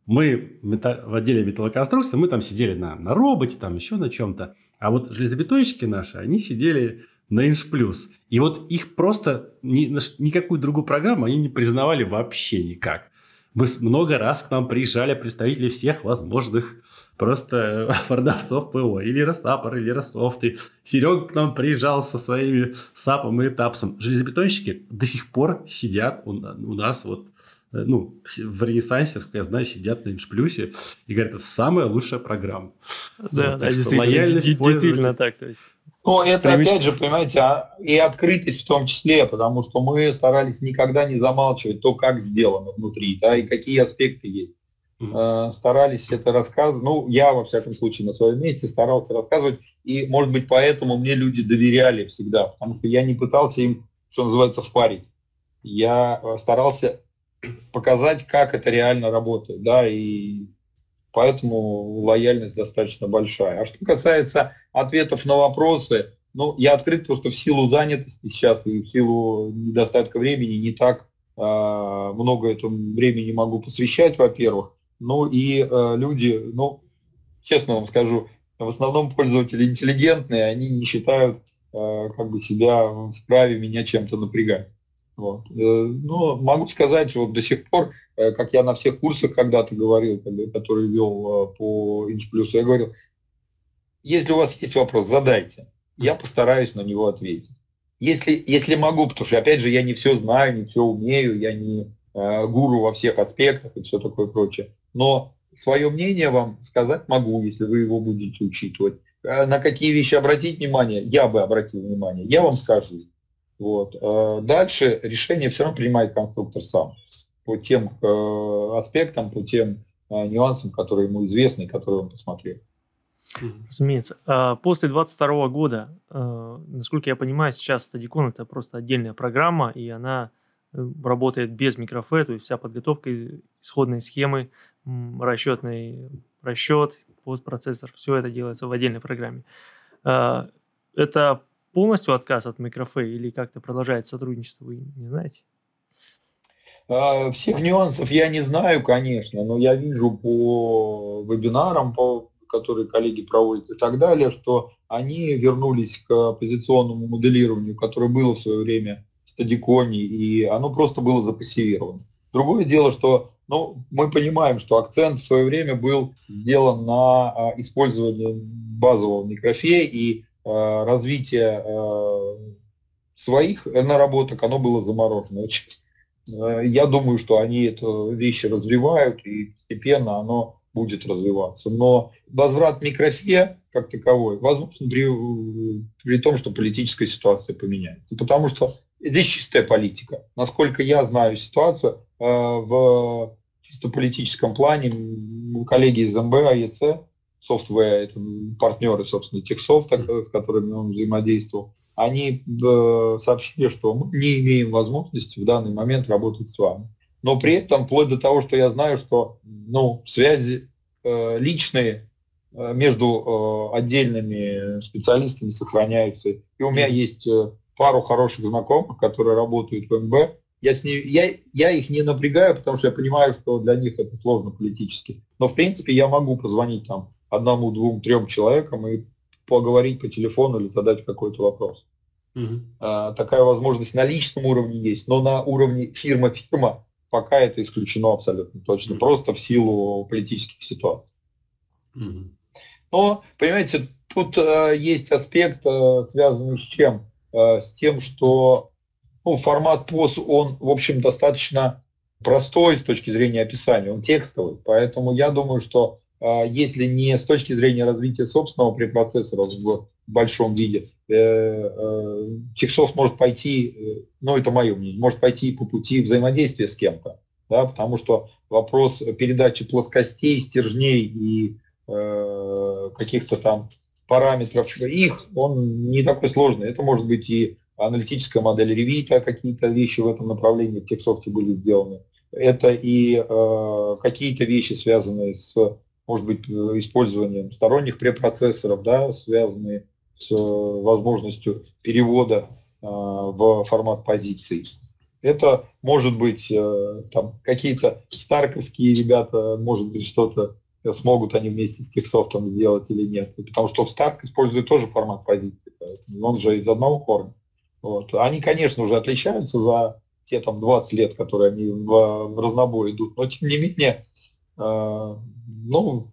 мы в отделе металлоконструкции, мы там сидели на, на роботе, там еще на чем-то. А вот железобетонщики наши, они сидели на Inch Plus. И вот их просто ни, никакую другую программу они не признавали вообще никак. Мы много раз к нам приезжали представители всех возможных просто продавцов ПО. Или Росапор, или Рософты. Серега к нам приезжал со своими САПом и ТАПСом. Железобетонщики до сих пор сидят у, нас вот э, ну, в Ренессансе, насколько я знаю, сидят на Иншплюсе и говорят, это самая лучшая программа. Да, вот, да, действительно, действительно так. То есть. Ну, это Привычка. опять же, понимаете, а, и открытость в том числе, потому что мы старались никогда не замалчивать то, как сделано внутри, да, и какие аспекты есть. э, старались это рассказывать. Ну, я, во всяком случае, на своем месте старался рассказывать, и, может быть, поэтому мне люди доверяли всегда, потому что я не пытался им, что называется, впарить. Я э, старался показать, как это реально работает, да, и поэтому лояльность достаточно большая. А что касается ответов на вопросы, ну, я открыт просто в силу занятости сейчас и в силу недостатка времени не так э, много этому времени могу посвящать, во-первых. Ну и э, люди, ну, честно вам скажу, в основном пользователи интеллигентные, они не считают э, как бы себя вправе меня чем-то напрягать. Вот. Э, но могу сказать, вот до сих пор, как я на всех курсах когда-то говорил, которые вел э, по Инсплюсу, я говорил, если у вас есть вопрос, задайте я постараюсь на него ответить. Если, если могу, потому что, опять же, я не все знаю, не все умею, я не э, гуру во всех аспектах и все такое прочее. Но свое мнение вам сказать могу, если вы его будете учитывать. Э, на какие вещи обратить внимание, я бы обратил внимание, я вам скажу. Вот. Э, дальше решение все равно принимает конструктор сам по тем э, аспектам, по тем э, нюансам, которые ему известны которые он посмотрел. Разумеется. А после 22 года, э, насколько я понимаю, сейчас Стадикон это просто отдельная программа, и она э, работает без микрофе, то есть вся подготовка исходной схемы, расчетный расчет, постпроцессор, все это делается в отдельной программе. А, это полностью отказ от микрофе или как-то продолжает сотрудничество, вы не знаете? А, всех нюансов я не знаю, конечно, но я вижу по вебинарам, по которые коллеги проводят и так далее, что они вернулись к позиционному моделированию, которое было в свое время в Стадиконе, и оно просто было запассивировано. Другое дело, что ну, мы понимаем, что акцент в свое время был сделан на а, использование базового микрофея и а, развитие своих наработок, оно было заморожено. Я думаю, что они эту вещи развивают, и постепенно оно будет развиваться. Но возврат микрофе как таковой возможен при, при том, что политическая ситуация поменяется. Потому что здесь чистая политика. Насколько я знаю ситуацию, э, в чисто политическом плане коллеги из МБА, АЕЦ, Software, это партнеры, собственно, Техсофта, с которыми он взаимодействовал, они э, сообщили, что мы не имеем возможности в данный момент работать с вами но при этом вплоть до того, что я знаю, что ну, связи э, личные э, между э, отдельными специалистами сохраняются. И у меня есть э, пару хороших знакомых, которые работают в МБ. Я, с ней, я, я их не напрягаю, потому что я понимаю, что для них это сложно политически. Но, в принципе, я могу позвонить там одному, двум, трем человекам и поговорить по телефону или задать какой-то вопрос. Угу. А, такая возможность на личном уровне есть, но на уровне фирма-фирма пока это исключено абсолютно точно, просто в силу политических ситуаций. Mm-hmm. Но, понимаете, тут э, есть аспект, э, связанный с чем? Э, с тем, что ну, формат POS, он, в общем, достаточно простой с точки зрения описания, он текстовый, поэтому я думаю, что если не с точки зрения развития собственного препроцессора в большом виде, э, э, Чексос может пойти, э, ну это мое мнение, может пойти по пути взаимодействия с кем-то, да, потому что вопрос передачи плоскостей, стержней и каких-то там параметров их, он не такой сложный. Это может быть и аналитическая модель Revit, какие-то вещи в этом направлении в Тексофте были сделаны. Это и э, какие-то вещи, связанные с, может быть, использованием сторонних препроцессоров, да, связанные с э, возможностью перевода э, в формат позиций. Это может быть э, там какие-то старковские ребята, может быть что-то смогут они вместе с Техсофтом сделать или нет. Потому что Старк использует тоже формат позиции, он же из одного корня. Вот. Они, конечно, уже отличаются за те там 20 лет, которые они в, в разнобой идут, но тем не менее, э, ну,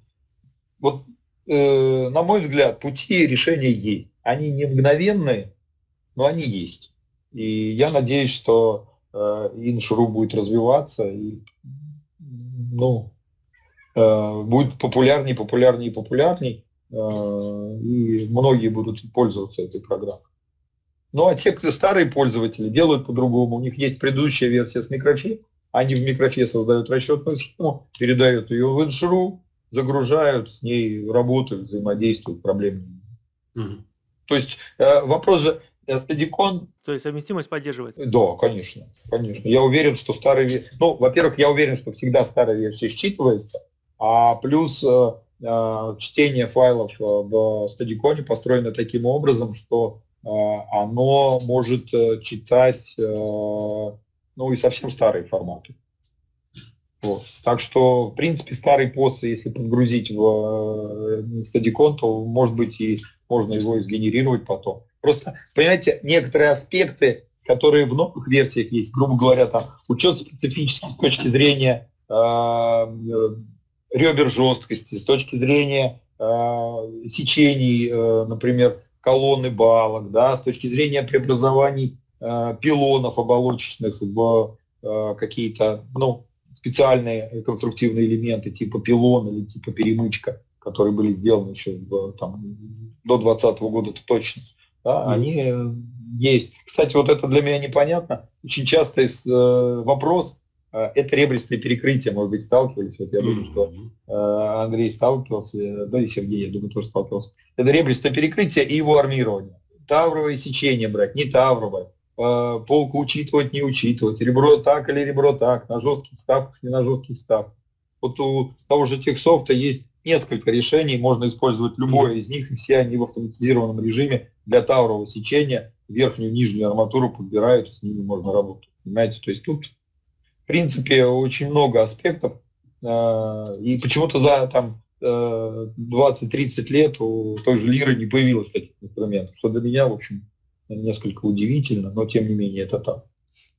вот э, на мой взгляд, пути решения есть. Они не мгновенные, но они есть. И я надеюсь, что э, Иншуру будет развиваться и ну, э, будет популярней, популярней, популярней, и многие будут пользоваться этой программой. Ну а те, кто старые пользователи, делают по-другому. У них есть предыдущая версия с микрофи, они в микрофе создают расчетную схему, передают ее в иншру, загружают, с ней работают, взаимодействуют, проблем Мгм. То есть э, вопрос же, э, стадикон То есть совместимость поддерживается. да, конечно, конечно. Я уверен, что старый версия... Ну, во-первых, я уверен, что всегда старая версия считывается, а плюс э, э, чтение файлов э, в стадиконе построено таким образом, что э, оно может э, читать э, ну и совсем старые форматы. Вот. Так что, в принципе, старый пост, если подгрузить в э, стадикон, то, может быть, и можно его сгенерировать потом. Просто, понимаете, некоторые аспекты, которые в новых версиях есть, грубо говоря, там учет специфический с точки зрения э, э, ребер жесткости, с точки зрения э, сечений, э, например, колонны балок, да, с точки зрения преобразований э, пилонов оболочечных в э, какие-то ну, специальные конструктивные элементы типа пилон или типа перемычка, которые были сделаны еще в, там, до 2020 года, это точно. Да. Они э, есть. Кстати, вот это для меня непонятно. Очень часто есть, э, вопрос, это ребристое перекрытие, может быть, сталкивались. Вот я думаю, что э, Андрей сталкивался, да и Сергей, я думаю, тоже сталкивался. Это ребристое перекрытие и его армирование. Тавровое сечение брать, не тавровое. Э, полку учитывать, не учитывать. Ребро так или ребро так, на жестких вставках, не на жестких вставках. Вот у того же техсофта есть несколько решений, можно использовать любое из них, и все они в автоматизированном режиме для таврового сечения верхнюю и нижнюю арматуру подбирают, с ними можно работать. Понимаете, то есть тут, в принципе, очень много аспектов, э, и почему-то за там 20-30 лет у той же Лиры не появилось таких инструментов, что для меня, в общем, несколько удивительно, но тем не менее это так.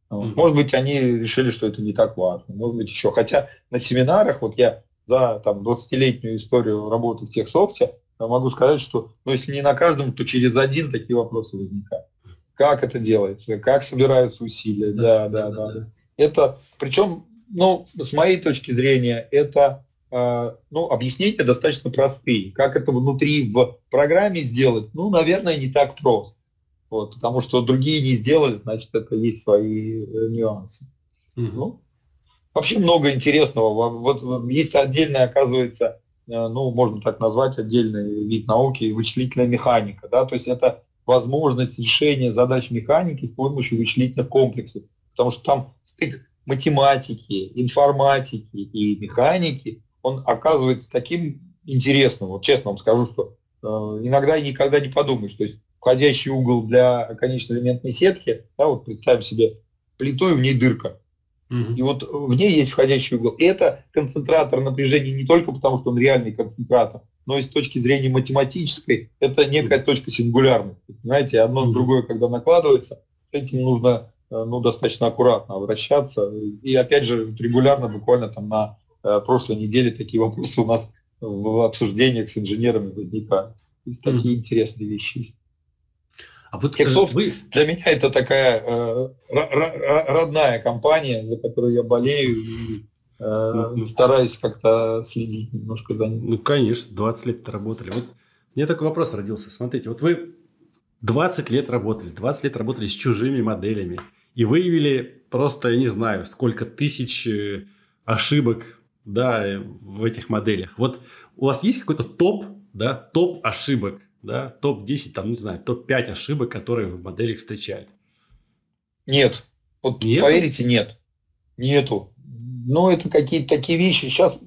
Может быть, они решили, что это не так важно, может быть, еще. Хотя на семинарах, вот я за там, 20-летнюю историю работы в техсофте, могу сказать, что ну, если не на каждом, то через один такие вопросы возникают. Как это делается, как собираются усилия, да, да, да. да. Это, причем, ну, с моей точки зрения, это э, ну, объяснения достаточно простые. Как это внутри в программе сделать, ну, наверное, не так просто. Вот, потому что другие не сделали, значит, это есть свои э, нюансы. Mm-hmm. Ну, вообще много интересного. Вот есть отдельная, оказывается, э, ну, можно так назвать, отдельный вид науки, вычислительная механика. Да? То есть это возможность решения задач механики с помощью вычислительных комплексов. Потому что там стык математики, информатики и механики, он оказывается таким интересным. Вот честно вам скажу, что э, иногда и никогда не подумаешь. То есть входящий угол для конечно-элементной сетки, да, вот представим себе плиту и в ней дырка. И вот в ней есть входящий угол. И это концентратор напряжения не только потому, что он реальный концентратор, но и с точки зрения математической, это некая точка сингулярности. Знаете, одно на другое, когда накладывается, с этим нужно э, ну, достаточно аккуратно обращаться. И опять же, регулярно, буквально там на э, прошлой неделе такие вопросы у нас в обсуждениях с инженерами возникают. И такие mm-hmm. интересные вещи. А вот Техсофт вы... для меня это такая э, родная компания, за которую я болею и э, ну, стараюсь как-то следить немножко за ним. Ну, конечно, 20 лет работали. Вот у меня такой вопрос родился. Смотрите, вот вы 20 лет работали, 20 лет работали с чужими моделями и выявили просто, я не знаю, сколько тысяч э, ошибок да, в этих моделях. Вот у вас есть какой-то топ, да, топ ошибок, да, топ-10, там, не знаю, топ-5 ошибок, которые в моделях встречали? Нет. Вот нет? поверите, нет. Нету. Но это какие-то такие вещи. Сейчас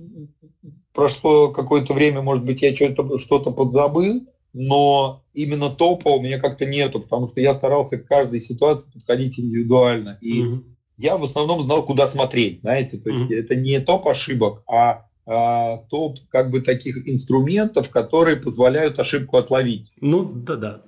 прошло какое-то время, может быть, я что-то что подзабыл, но именно топа у меня как-то нету, потому что я старался к каждой ситуации подходить индивидуально. И угу. я в основном знал, куда смотреть, знаете. То есть угу. это не топ ошибок, а, топ как бы таких инструментов, которые позволяют ошибку отловить. Ну, да-да.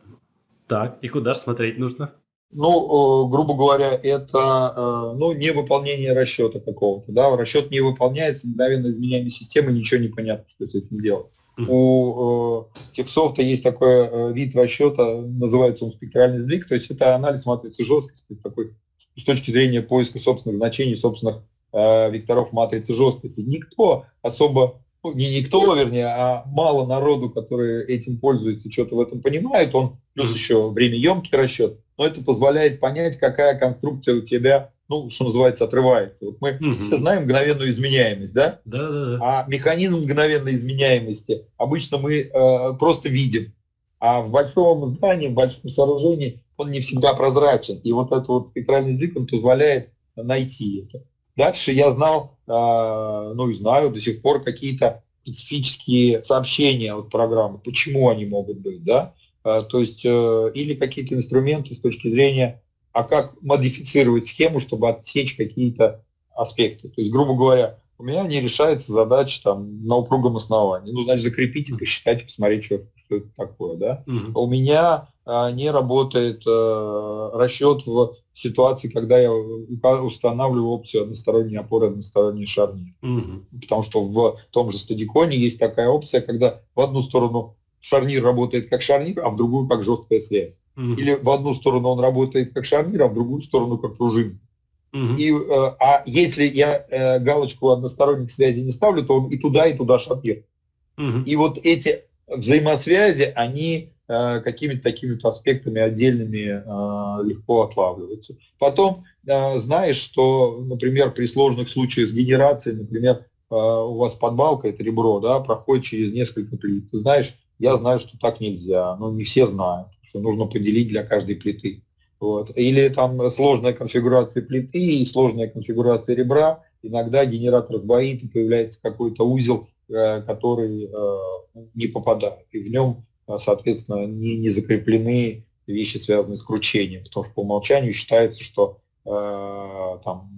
Так, и куда же смотреть нужно? Ну, грубо говоря, это э, ну, невыполнение расчета какого-то. Да? Расчет не выполняется, мгновенно изменяемой системы, ничего не понятно, что с этим делать. Mm-hmm. У э, Техсофта есть такой э, вид расчета, называется он спектральный сдвиг, то есть это анализ матрицы жесткости, такой с точки зрения поиска собственных значений, собственных э, векторов матрицы жесткости. Никто особо, ну, не никто, вернее, а мало народу, которые этим пользуются, что-то в этом понимает. Он плюс еще время емкий расчет, но это позволяет понять, какая конструкция у тебя ну, что называется, отрывается. Вот мы угу. все знаем мгновенную изменяемость, да? Да, да, да. А механизм мгновенной изменяемости обычно мы э, просто видим. А в большом здании, в большом сооружении он не всегда прозрачен. И вот этот вот спектральный язык, он позволяет найти это. Дальше я знал, э, ну и знаю до сих пор какие-то специфические сообщения от программы, почему они могут быть, да, э, то есть э, или какие-то инструменты с точки зрения, а как модифицировать схему, чтобы отсечь какие-то аспекты. То есть, грубо говоря, у меня не решается задача там на упругом основании. Ну, значит, закрепить и посчитать, посмотреть, что, что это такое, да. Угу. У меня а, не работает а, расчет в ситуации, когда я устанавливаю опцию односторонней опоры, односторонний шарнир. Угу. Потому что в том же стадиконе есть такая опция, когда в одну сторону шарнир работает как шарнир, а в другую как жесткая связь. Угу. Или в одну сторону он работает как шарнир, а в другую сторону как пружина. Угу. И, э, а если я э, галочку односторонних связи не ставлю, то он и туда, и туда шарнир. Угу. И вот эти взаимосвязи, они какими-то такими аспектами отдельными э, легко отлавливаются. Потом э, знаешь, что, например, при сложных случаях с генерацией, например, э, у вас подбалка, это ребро, да, проходит через несколько плит. Ты знаешь, я знаю, что так нельзя, но не все знают, что нужно поделить для каждой плиты. Вот. Или там сложная конфигурация плиты и сложная конфигурация ребра. Иногда генератор сбоит и появляется какой-то узел, э, который э, не попадает. И в нем, э, соответственно, не, не закреплены вещи, связанные с кручением. Потому что по умолчанию считается, что там,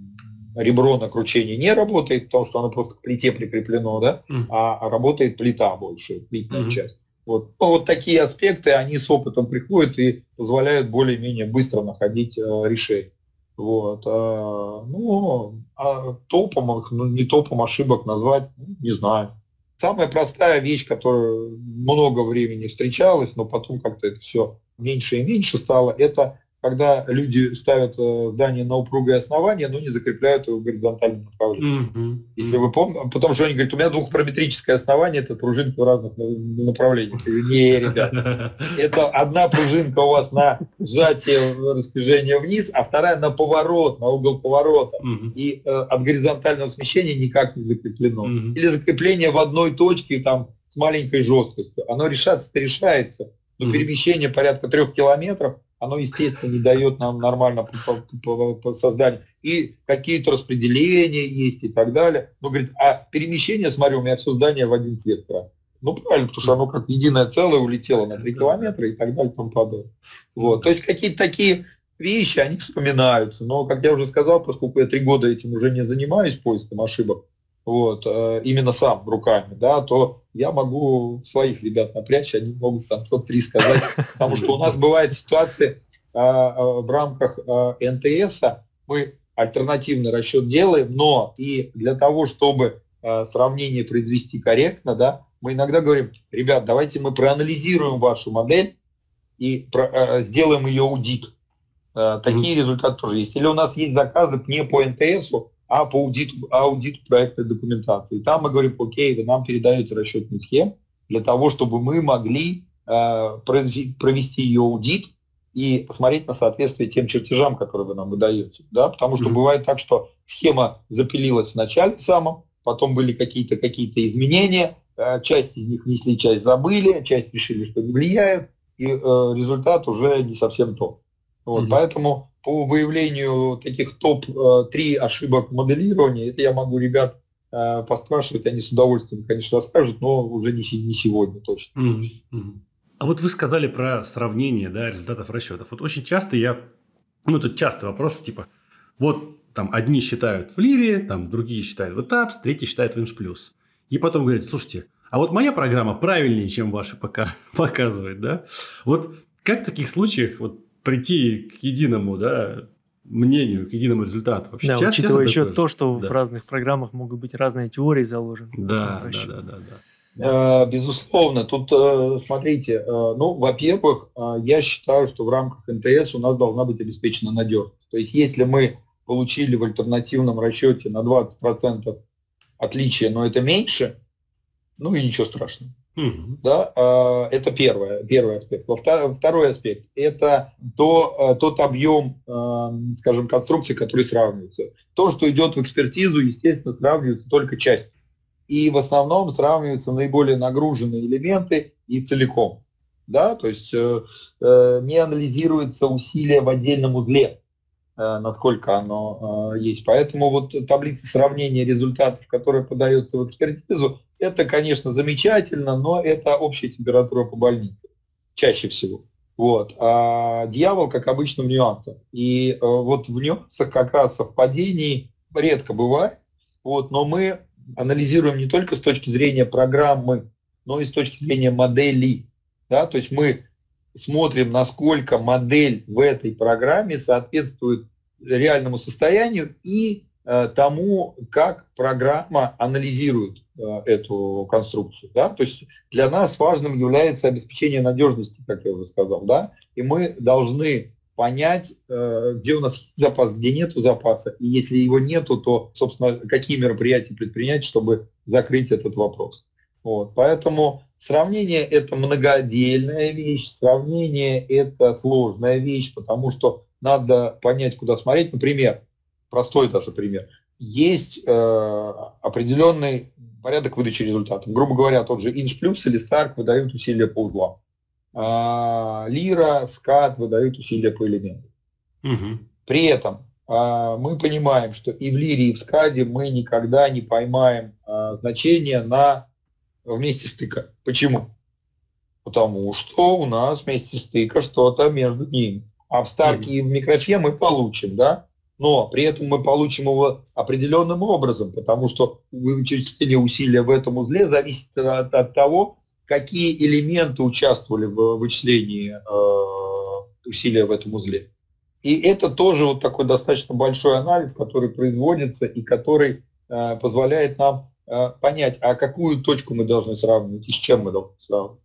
ребро на кручении не работает, потому что оно просто к плите прикреплено, да, mm. а работает плита больше, плитная mm-hmm. часть. Вот. Ну, вот такие аспекты, они с опытом приходят и позволяют более-менее быстро находить э, решение. Вот. А, ну, а топом ну, не топом ошибок назвать, ну, не знаю. Самая простая вещь, которая много времени встречалась, но потом как-то это все меньше и меньше стало, это когда люди ставят э, здание на упругое основание, но не закрепляют его в горизонтальном направлении. Mm-hmm. Если вы помните, потому что они говорят, у меня двухпараметрическое основание, это пружинка в разных направлениях. Не, ребят, это одна пружинка у вас на сжатие растяжение вниз, а вторая на поворот, на угол поворота. Mm-hmm. И э, от горизонтального смещения никак не закреплено. Mm-hmm. Или закрепление в одной точке там с маленькой жесткостью. Оно решаться-то решается, но mm-hmm. перемещение порядка трех километров – оно, естественно, не дает нам нормально по, по, по созданию. И какие-то распределения есть и так далее. Но, говорит, а перемещение, смотрю, у меня все здание в один цвет красит. Ну, правильно, потому что оно как единое целое улетело на 3 километра и так далее и тому подобное. Вот. То есть какие-то такие вещи, они вспоминаются. Но, как я уже сказал, поскольку я три года этим уже не занимаюсь поиском ошибок, вот, э, именно сам руками, да, то я могу своих ребят напрячь, они могут там топ-3 сказать, потому что у нас бывают ситуации а, а, в рамках а, НТС, мы альтернативный расчет делаем, но и для того, чтобы сравнение произвести корректно, да, мы иногда говорим, ребят, давайте мы проанализируем вашу модель и про, сделаем ее аудит. Такие mm-hmm. результаты тоже есть. Или у нас есть заказы не по НТСу, а по аудиту, аудиту проектной документации. Там мы говорим, окей, вы нам передаете расчетный схем для того, чтобы мы могли э, провести ее аудит и посмотреть на соответствие тем чертежам, которые вы нам выдаете. Да? Потому что mm-hmm. бывает так, что схема запилилась в начале самом, потом были какие-то какие изменения, э, часть из них внесли, часть забыли, часть решили, что не влияют, и э, результат уже не совсем тот. Вот, mm-hmm. Поэтому по выявлению таких топ-3 ошибок моделирования, это я могу ребят э, поспрашивать, они с удовольствием, конечно, расскажут, но уже не, не сегодня точно. Mm-hmm. А вот вы сказали про сравнение да, результатов расчетов. Вот очень часто я, ну тут часто вопрос, типа, вот там одни считают в лире, там другие считают в этапс, третьи считают в инш И потом говорят, слушайте, а вот моя программа правильнее, чем ваша пока показывает, да? Вот как в таких случаях вот прийти к единому, да, мнению, к единому результату. Вообще, да, часто, учитывая часто еще то, что да. в разных программах могут быть разные теории заложены. Да, да, да, да, да. Э, безусловно, тут э, смотрите, э, ну, во-первых, я считаю, что в рамках НТС у нас должна быть обеспечена надежность. То есть, если мы получили в альтернативном расчете на 20% отличия, но это меньше, ну и ничего страшного. Mm-hmm. Да, а, это первое, первый аспект. Второй аспект – это то, а, тот объем, а, скажем, конструкций, который сравнивается. То, что идет в экспертизу, естественно, сравнивается только часть. И в основном сравниваются наиболее нагруженные элементы и целиком. Да? То есть э, э не анализируется усилие в отдельном узле, э, насколько оно э, есть. Поэтому вот таблица сравнения результатов, которая подается в экспертизу, это, конечно, замечательно, но это общая температура по больнице чаще всего. Вот. А дьявол, как обычно, в нюансах. И э, вот в нюансах как раз совпадений редко бывает. Вот, но мы анализируем не только с точки зрения программы, но и с точки зрения модели. Да? То есть мы смотрим, насколько модель в этой программе соответствует реальному состоянию и тому, как программа анализирует Э, эту конструкцию. Да? То есть для нас важным является обеспечение надежности, как я уже сказал. Да? И мы должны понять, э, где у нас запас, где нет запаса. И если его нету, то, собственно, какие мероприятия предпринять, чтобы закрыть этот вопрос. Вот. Поэтому сравнение – это многодельная вещь, сравнение – это сложная вещь, потому что надо понять, куда смотреть. Например, простой даже пример. Есть э, определенный порядок выдачи результатов. Грубо говоря, тот же Inch Plus или Stark выдают усилия по узлам. А, Лира, скат выдают усилия по элементам. Угу. При этом а, мы понимаем, что и в Лире, и в скаде мы никогда не поймаем а, значение на вместе стыка. Почему? Потому что у нас вместе стыка что-то между ними. А в Старке и в микрофе мы получим, да? Но при этом мы получим его определенным образом, потому что вычисление усилия в этом узле зависит от, от того, какие элементы участвовали в вычислении э, усилия в этом узле. И это тоже вот такой достаточно большой анализ, который производится и который э, позволяет нам э, понять, а какую точку мы должны сравнивать и с чем мы должны сравнивать.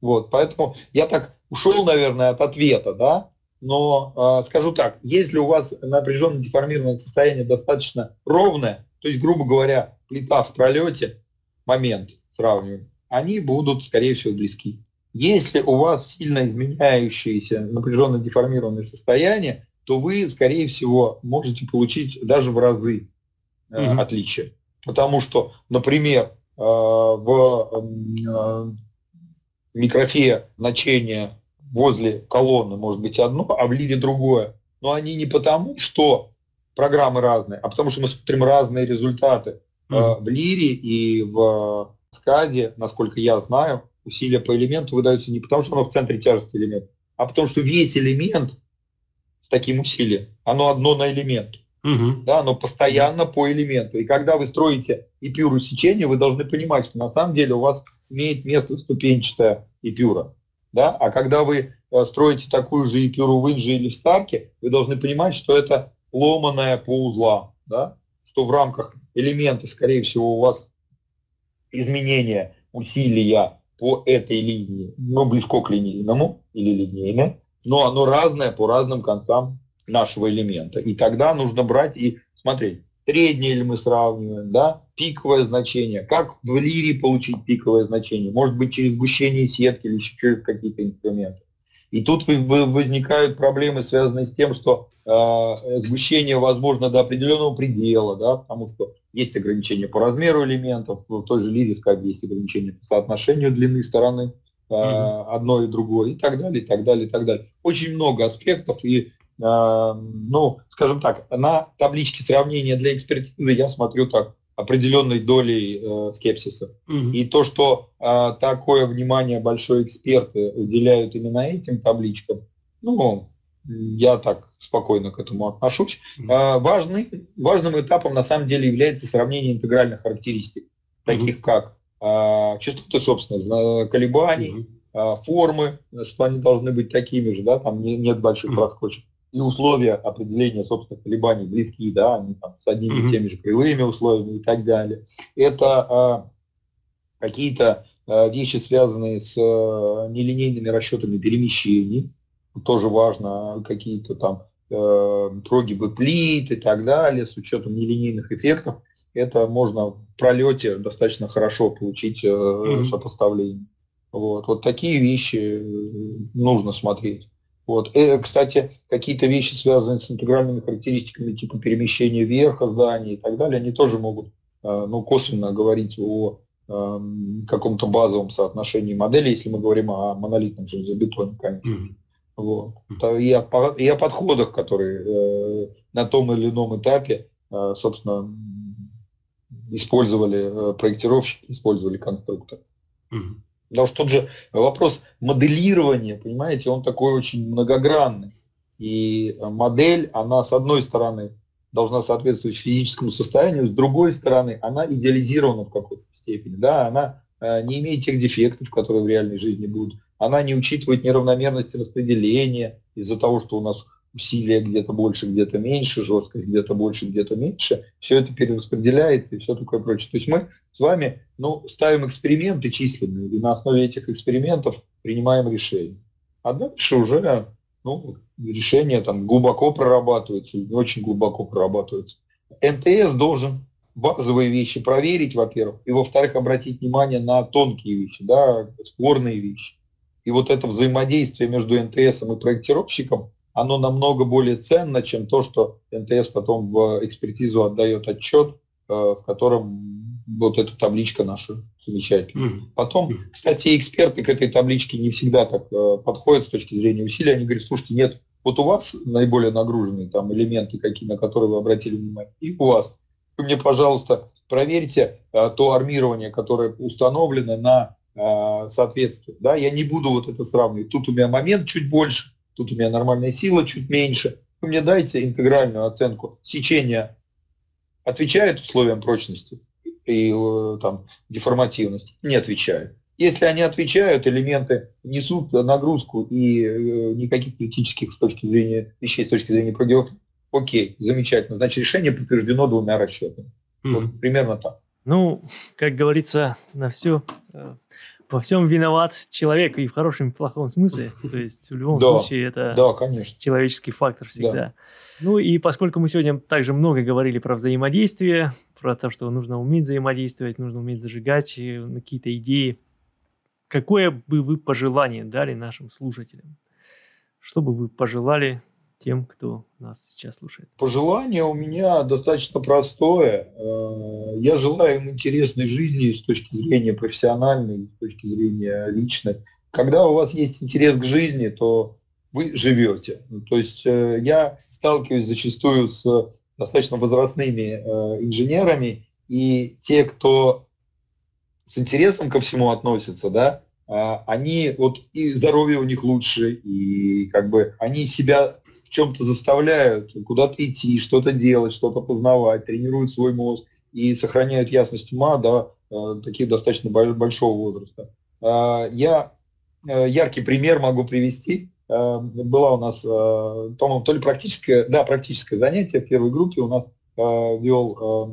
Вот, поэтому я так ушел, наверное, от ответа, да, но э, скажу так, если у вас напряженно деформированное состояние достаточно ровное, то есть, грубо говоря, плита в пролете, момент сравниваем, они будут, скорее всего, близки. Если у вас сильно изменяющееся напряженно деформированное состояние, то вы, скорее всего, можете получить даже в разы э, mm-hmm. отличия. Потому что, например, э, в э, микрофе значение возле колонны может быть одно, а в лире другое. Но они не потому, что программы разные, а потому что мы смотрим разные результаты. Mm. В лире и в скаде, насколько я знаю, усилия по элементу выдаются не потому, что оно в центре тяжести элемента, а потому что весь элемент с таким усилием, оно одно на элемент. Угу. Да, оно постоянно по элементу. И когда вы строите эпюру сечения, вы должны понимать, что на самом деле у вас имеет место ступенчатая эпюра. Да? А когда вы э, строите такую же эпюру в инже или в старке, вы должны понимать, что это ломаная по узлам, да? что в рамках элемента, скорее всего, у вас изменение усилия по этой линии, но близко к линейному или линейное, но оно разное по разным концам нашего элемента. И тогда нужно брать и смотреть, среднее ли мы сравниваем, да, пиковое значение, как в лире получить пиковое значение, может быть через сгущение сетки или еще через какие-то инструменты. И тут возникают проблемы, связанные с тем, что э, сгущение возможно до определенного предела, да, потому что есть ограничения по размеру элементов, в той же лире, скажем, есть ограничения по соотношению длины стороны э, mm-hmm. одной и другой, и так далее, и так далее, и так далее. Очень много аспектов, и ну, скажем так, на табличке сравнения для экспертизы я смотрю так определенной долей э, скепсиса. Угу. И то, что э, такое внимание большой эксперты уделяют именно этим табличкам, ну, я так спокойно к этому отношусь. Угу. Э, важный, важным этапом на самом деле является сравнение интегральных характеристик, таких угу. как э, частоты, собственно, колебаний, угу. э, формы, что они должны быть такими же, да, там не, нет больших угу. проскочек и условия определения, собственно, колебаний близкие, да, они там с одними mm-hmm. и теми же кривыми условиями и так далее. Это а, какие-то а, вещи, связанные с а, нелинейными расчетами перемещений, тоже важно, какие-то там э, прогибы плит и так далее, с учетом нелинейных эффектов, это можно в пролете достаточно хорошо получить э, mm-hmm. сопоставление. Вот, вот такие вещи нужно смотреть. Вот. И, кстати, какие-то вещи, связанные с интегральными характеристиками типа перемещения верха здания и так далее, они тоже могут ну, косвенно говорить о Эм, каком-то базовом соотношении модели, если мы говорим о монолитном железобетоне, конечно. Mm-hmm. Вот. И, о, и о подходах, которые э, на том или ином этапе, э, собственно, использовали э, проектировщики, использовали конструктор. Mm-hmm. Потому что тот же вопрос моделирования, понимаете, он такой очень многогранный. И модель, она с одной стороны должна соответствовать физическому состоянию, с другой стороны, она идеализирована в какой-то степени. Да, она э, не имеет тех дефектов, которые в реальной жизни будут. Она не учитывает неравномерности распределения из-за того, что у нас усилия где-то больше, где-то меньше, жесткость где-то больше, где-то меньше. Все это перераспределяется и все такое прочее. То есть мы с вами ну, ставим эксперименты численные, и на основе этих экспериментов принимаем решения. А дальше уже ну, решения там глубоко прорабатываются, не очень глубоко прорабатываются. МТС должен базовые вещи проверить, во-первых, и во-вторых, обратить внимание на тонкие вещи, да, спорные вещи. И вот это взаимодействие между НТС и проектировщиком, оно намного более ценно, чем то, что НТС потом в экспертизу отдает отчет, э, в котором вот эта табличка наша замечательная. Mm-hmm. Потом, кстати, эксперты к этой табличке не всегда так э, подходят с точки зрения усилий. Они говорят, слушайте, нет, вот у вас наиболее нагруженные там элементы, какие, на которые вы обратили внимание, и у вас вы мне, пожалуйста, проверьте а, то армирование, которое установлено на соответствие. Да? Я не буду вот это сравнивать. Тут у меня момент чуть больше, тут у меня нормальная сила чуть меньше. Вы мне дайте интегральную оценку. Сечение отвечает условиям прочности и э, там, деформативности? Не отвечает. Если они отвечают, элементы несут нагрузку и э, никаких критических с точки зрения вещей, с точки зрения прогревов Окей, замечательно. Значит, решение подтверждено двумя расчетами. Mm-hmm. Вот примерно так. Ну, как говорится, на все э, во всем виноват человек и в хорошем и в плохом смысле. То есть в любом да, случае это да, конечно. человеческий фактор всегда. Да. Ну и поскольку мы сегодня также много говорили про взаимодействие, про то, что нужно уметь взаимодействовать, нужно уметь зажигать какие-то идеи, какое бы вы пожелание дали нашим слушателям? Что бы вы пожелали тем, кто нас сейчас слушает? Пожелание у меня достаточно простое. Э, я желаю им интересной жизни с точки зрения профессиональной, с точки зрения личной. Когда у вас есть интерес к жизни, то вы живете. То есть э, я сталкиваюсь зачастую с достаточно возрастными э, инженерами, и те, кто с интересом ко всему относятся, да, они вот и здоровье у них лучше, и как бы они себя в чем-то заставляют куда-то идти, что-то делать, что-то познавать, тренируют свой мозг и сохраняют ясность ума до э, таких достаточно большого возраста. Э, я э, яркий пример могу привести. Э, была у нас, по-моему, то ли практическое, да, практическое занятие в первой группе у нас вел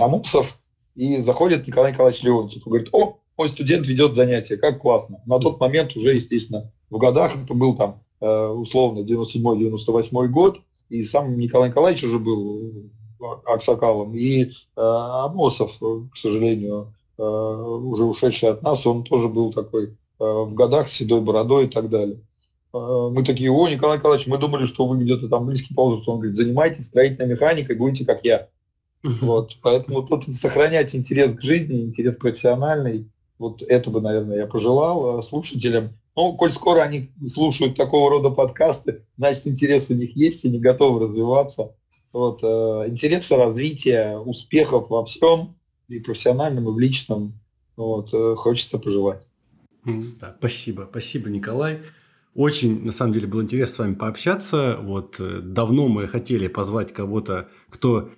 Амупсов, и заходит Николай Николаевич Леонтьев и говорит, о, мой студент ведет занятие, как классно. На тот момент уже, естественно, в годах это был там условно 97-98 год, и сам Николай Николаевич уже был Аксакалом, и э, Амосов, к сожалению, э, уже ушедший от нас, он тоже был такой в годах с седой бородой и так далее. Мы такие, о, Николай Николаевич, мы думали, что вы где-то там близкий по возрасту. Он говорит, занимайтесь строительной механикой, будете как я. Вот, поэтому тут сохранять интерес к жизни, интерес профессиональный, вот это бы, наверное, я пожелал слушателям. Ну, коль скоро они слушают такого рода подкасты, значит, интерес у них есть, они готовы развиваться. Вот, э, интереса, развития, успехов во всем, и профессиональном, и в личном, вот, э, хочется пожелать. Да, спасибо, спасибо, Николай. Очень, на самом деле, было интересно с вами пообщаться. Вот э, давно мы хотели позвать кого-то, кто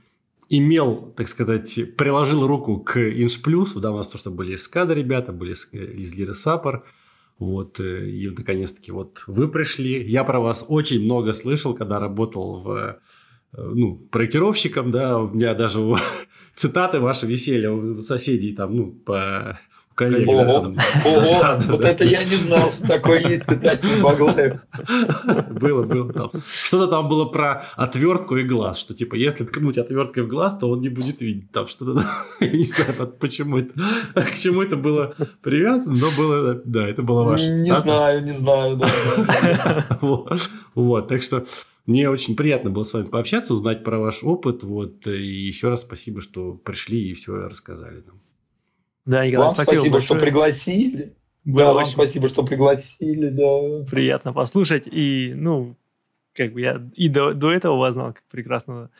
имел, так сказать, приложил руку к Иншплюс. Да, у нас то, что были из СКАДа ребята, были из Лиры Саппор. Вот, э, и наконец-таки вот вы пришли. Я про вас очень много слышал, когда работал в э, ну, проектировщиком, да, у меня даже цитаты ваши висели у соседей там, ну, по Коллеги, Ого, ого, вот это я не знал, что такое есть питательный Баглаев. Было, было там. Что-то там было про отвертку и глаз, что типа, если ткнуть отверткой в глаз, то он не будет видеть. Там что-то, я не знаю, почему это, к чему это было привязано, но было, да, это было ваше. Не знаю, не знаю. Вот, так что мне очень приятно было с вами пообщаться, узнать про ваш опыт. Вот, и еще раз спасибо, что пришли и все рассказали нам. Да, Николай, Вам спасибо, спасибо, что пригласили. Было Да, вам очень спасибо, что пригласили, да. приятно послушать. И, ну, как бы я и до, до этого вас знал как прекрасного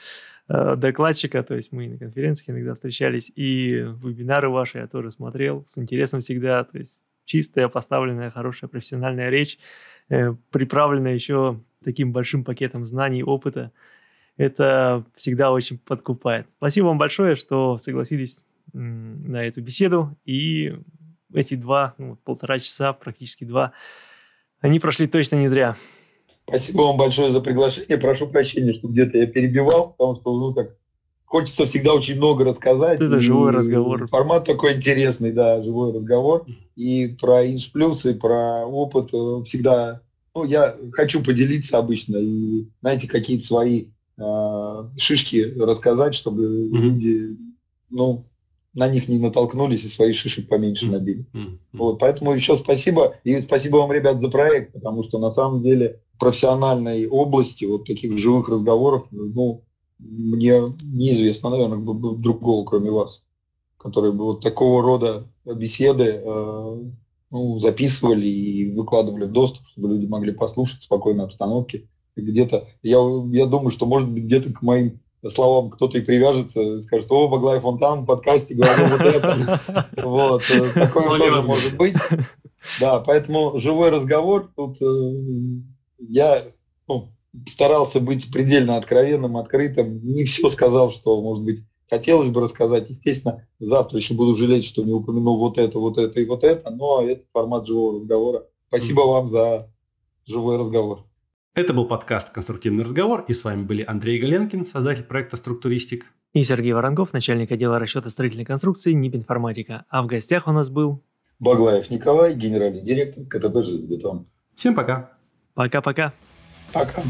э, докладчика, то есть мы на конференциях иногда встречались, и вебинары ваши я тоже смотрел с интересом всегда, то есть чистая, поставленная, хорошая профессиональная речь, э, приправленная еще таким большим пакетом знаний, опыта. Это всегда очень подкупает. Спасибо вам большое, что согласились на эту беседу. И эти два, ну, полтора часа, практически два, они прошли точно не зря. Спасибо вам большое за приглашение. Прошу прощения, что где-то я перебивал, потому что, ну, так, хочется всегда очень много рассказать. Это И живой разговор. Формат такой интересный, да, живой разговор. И про Инш Плюс, и про опыт э, всегда, ну, я хочу поделиться обычно и, знаете, какие-то свои э, шишки рассказать, чтобы Мгм. люди, ну, на них не натолкнулись и свои шишек поменьше набили. Вот, поэтому еще спасибо. И спасибо вам, ребят, за проект, потому что на самом деле в профессиональной области вот таких живых разговоров, ну, мне неизвестно, наверное, другого, кроме вас, которые бы вот такого рода беседы э, ну, записывали и выкладывали в доступ, чтобы люди могли послушать в спокойной обстановке. Где-то, я, я думаю, что, может быть, где-то к моим словам кто-то и привяжется, и скажет, о, Баглаев, он там в подкасте говорил вот это. Вот, э, такое Вполне тоже может быть. Да, поэтому живой разговор, тут э, я ну, старался быть предельно откровенным, открытым, не все сказал, что, может быть, хотелось бы рассказать. Естественно, завтра еще буду жалеть, что не упомянул вот это, вот это и вот это, но это формат живого разговора. Спасибо вам за живой разговор. Это был подкаст «Конструктивный разговор», и с вами были Андрей Галенкин, создатель проекта «Структуристик». И Сергей Воронков, начальник отдела расчета строительной конструкции НИП «Информатика». А в гостях у нас был... Баглаев Николай, генеральный директор КТП «Железобетон». Всем пока! Пока-пока. Пока.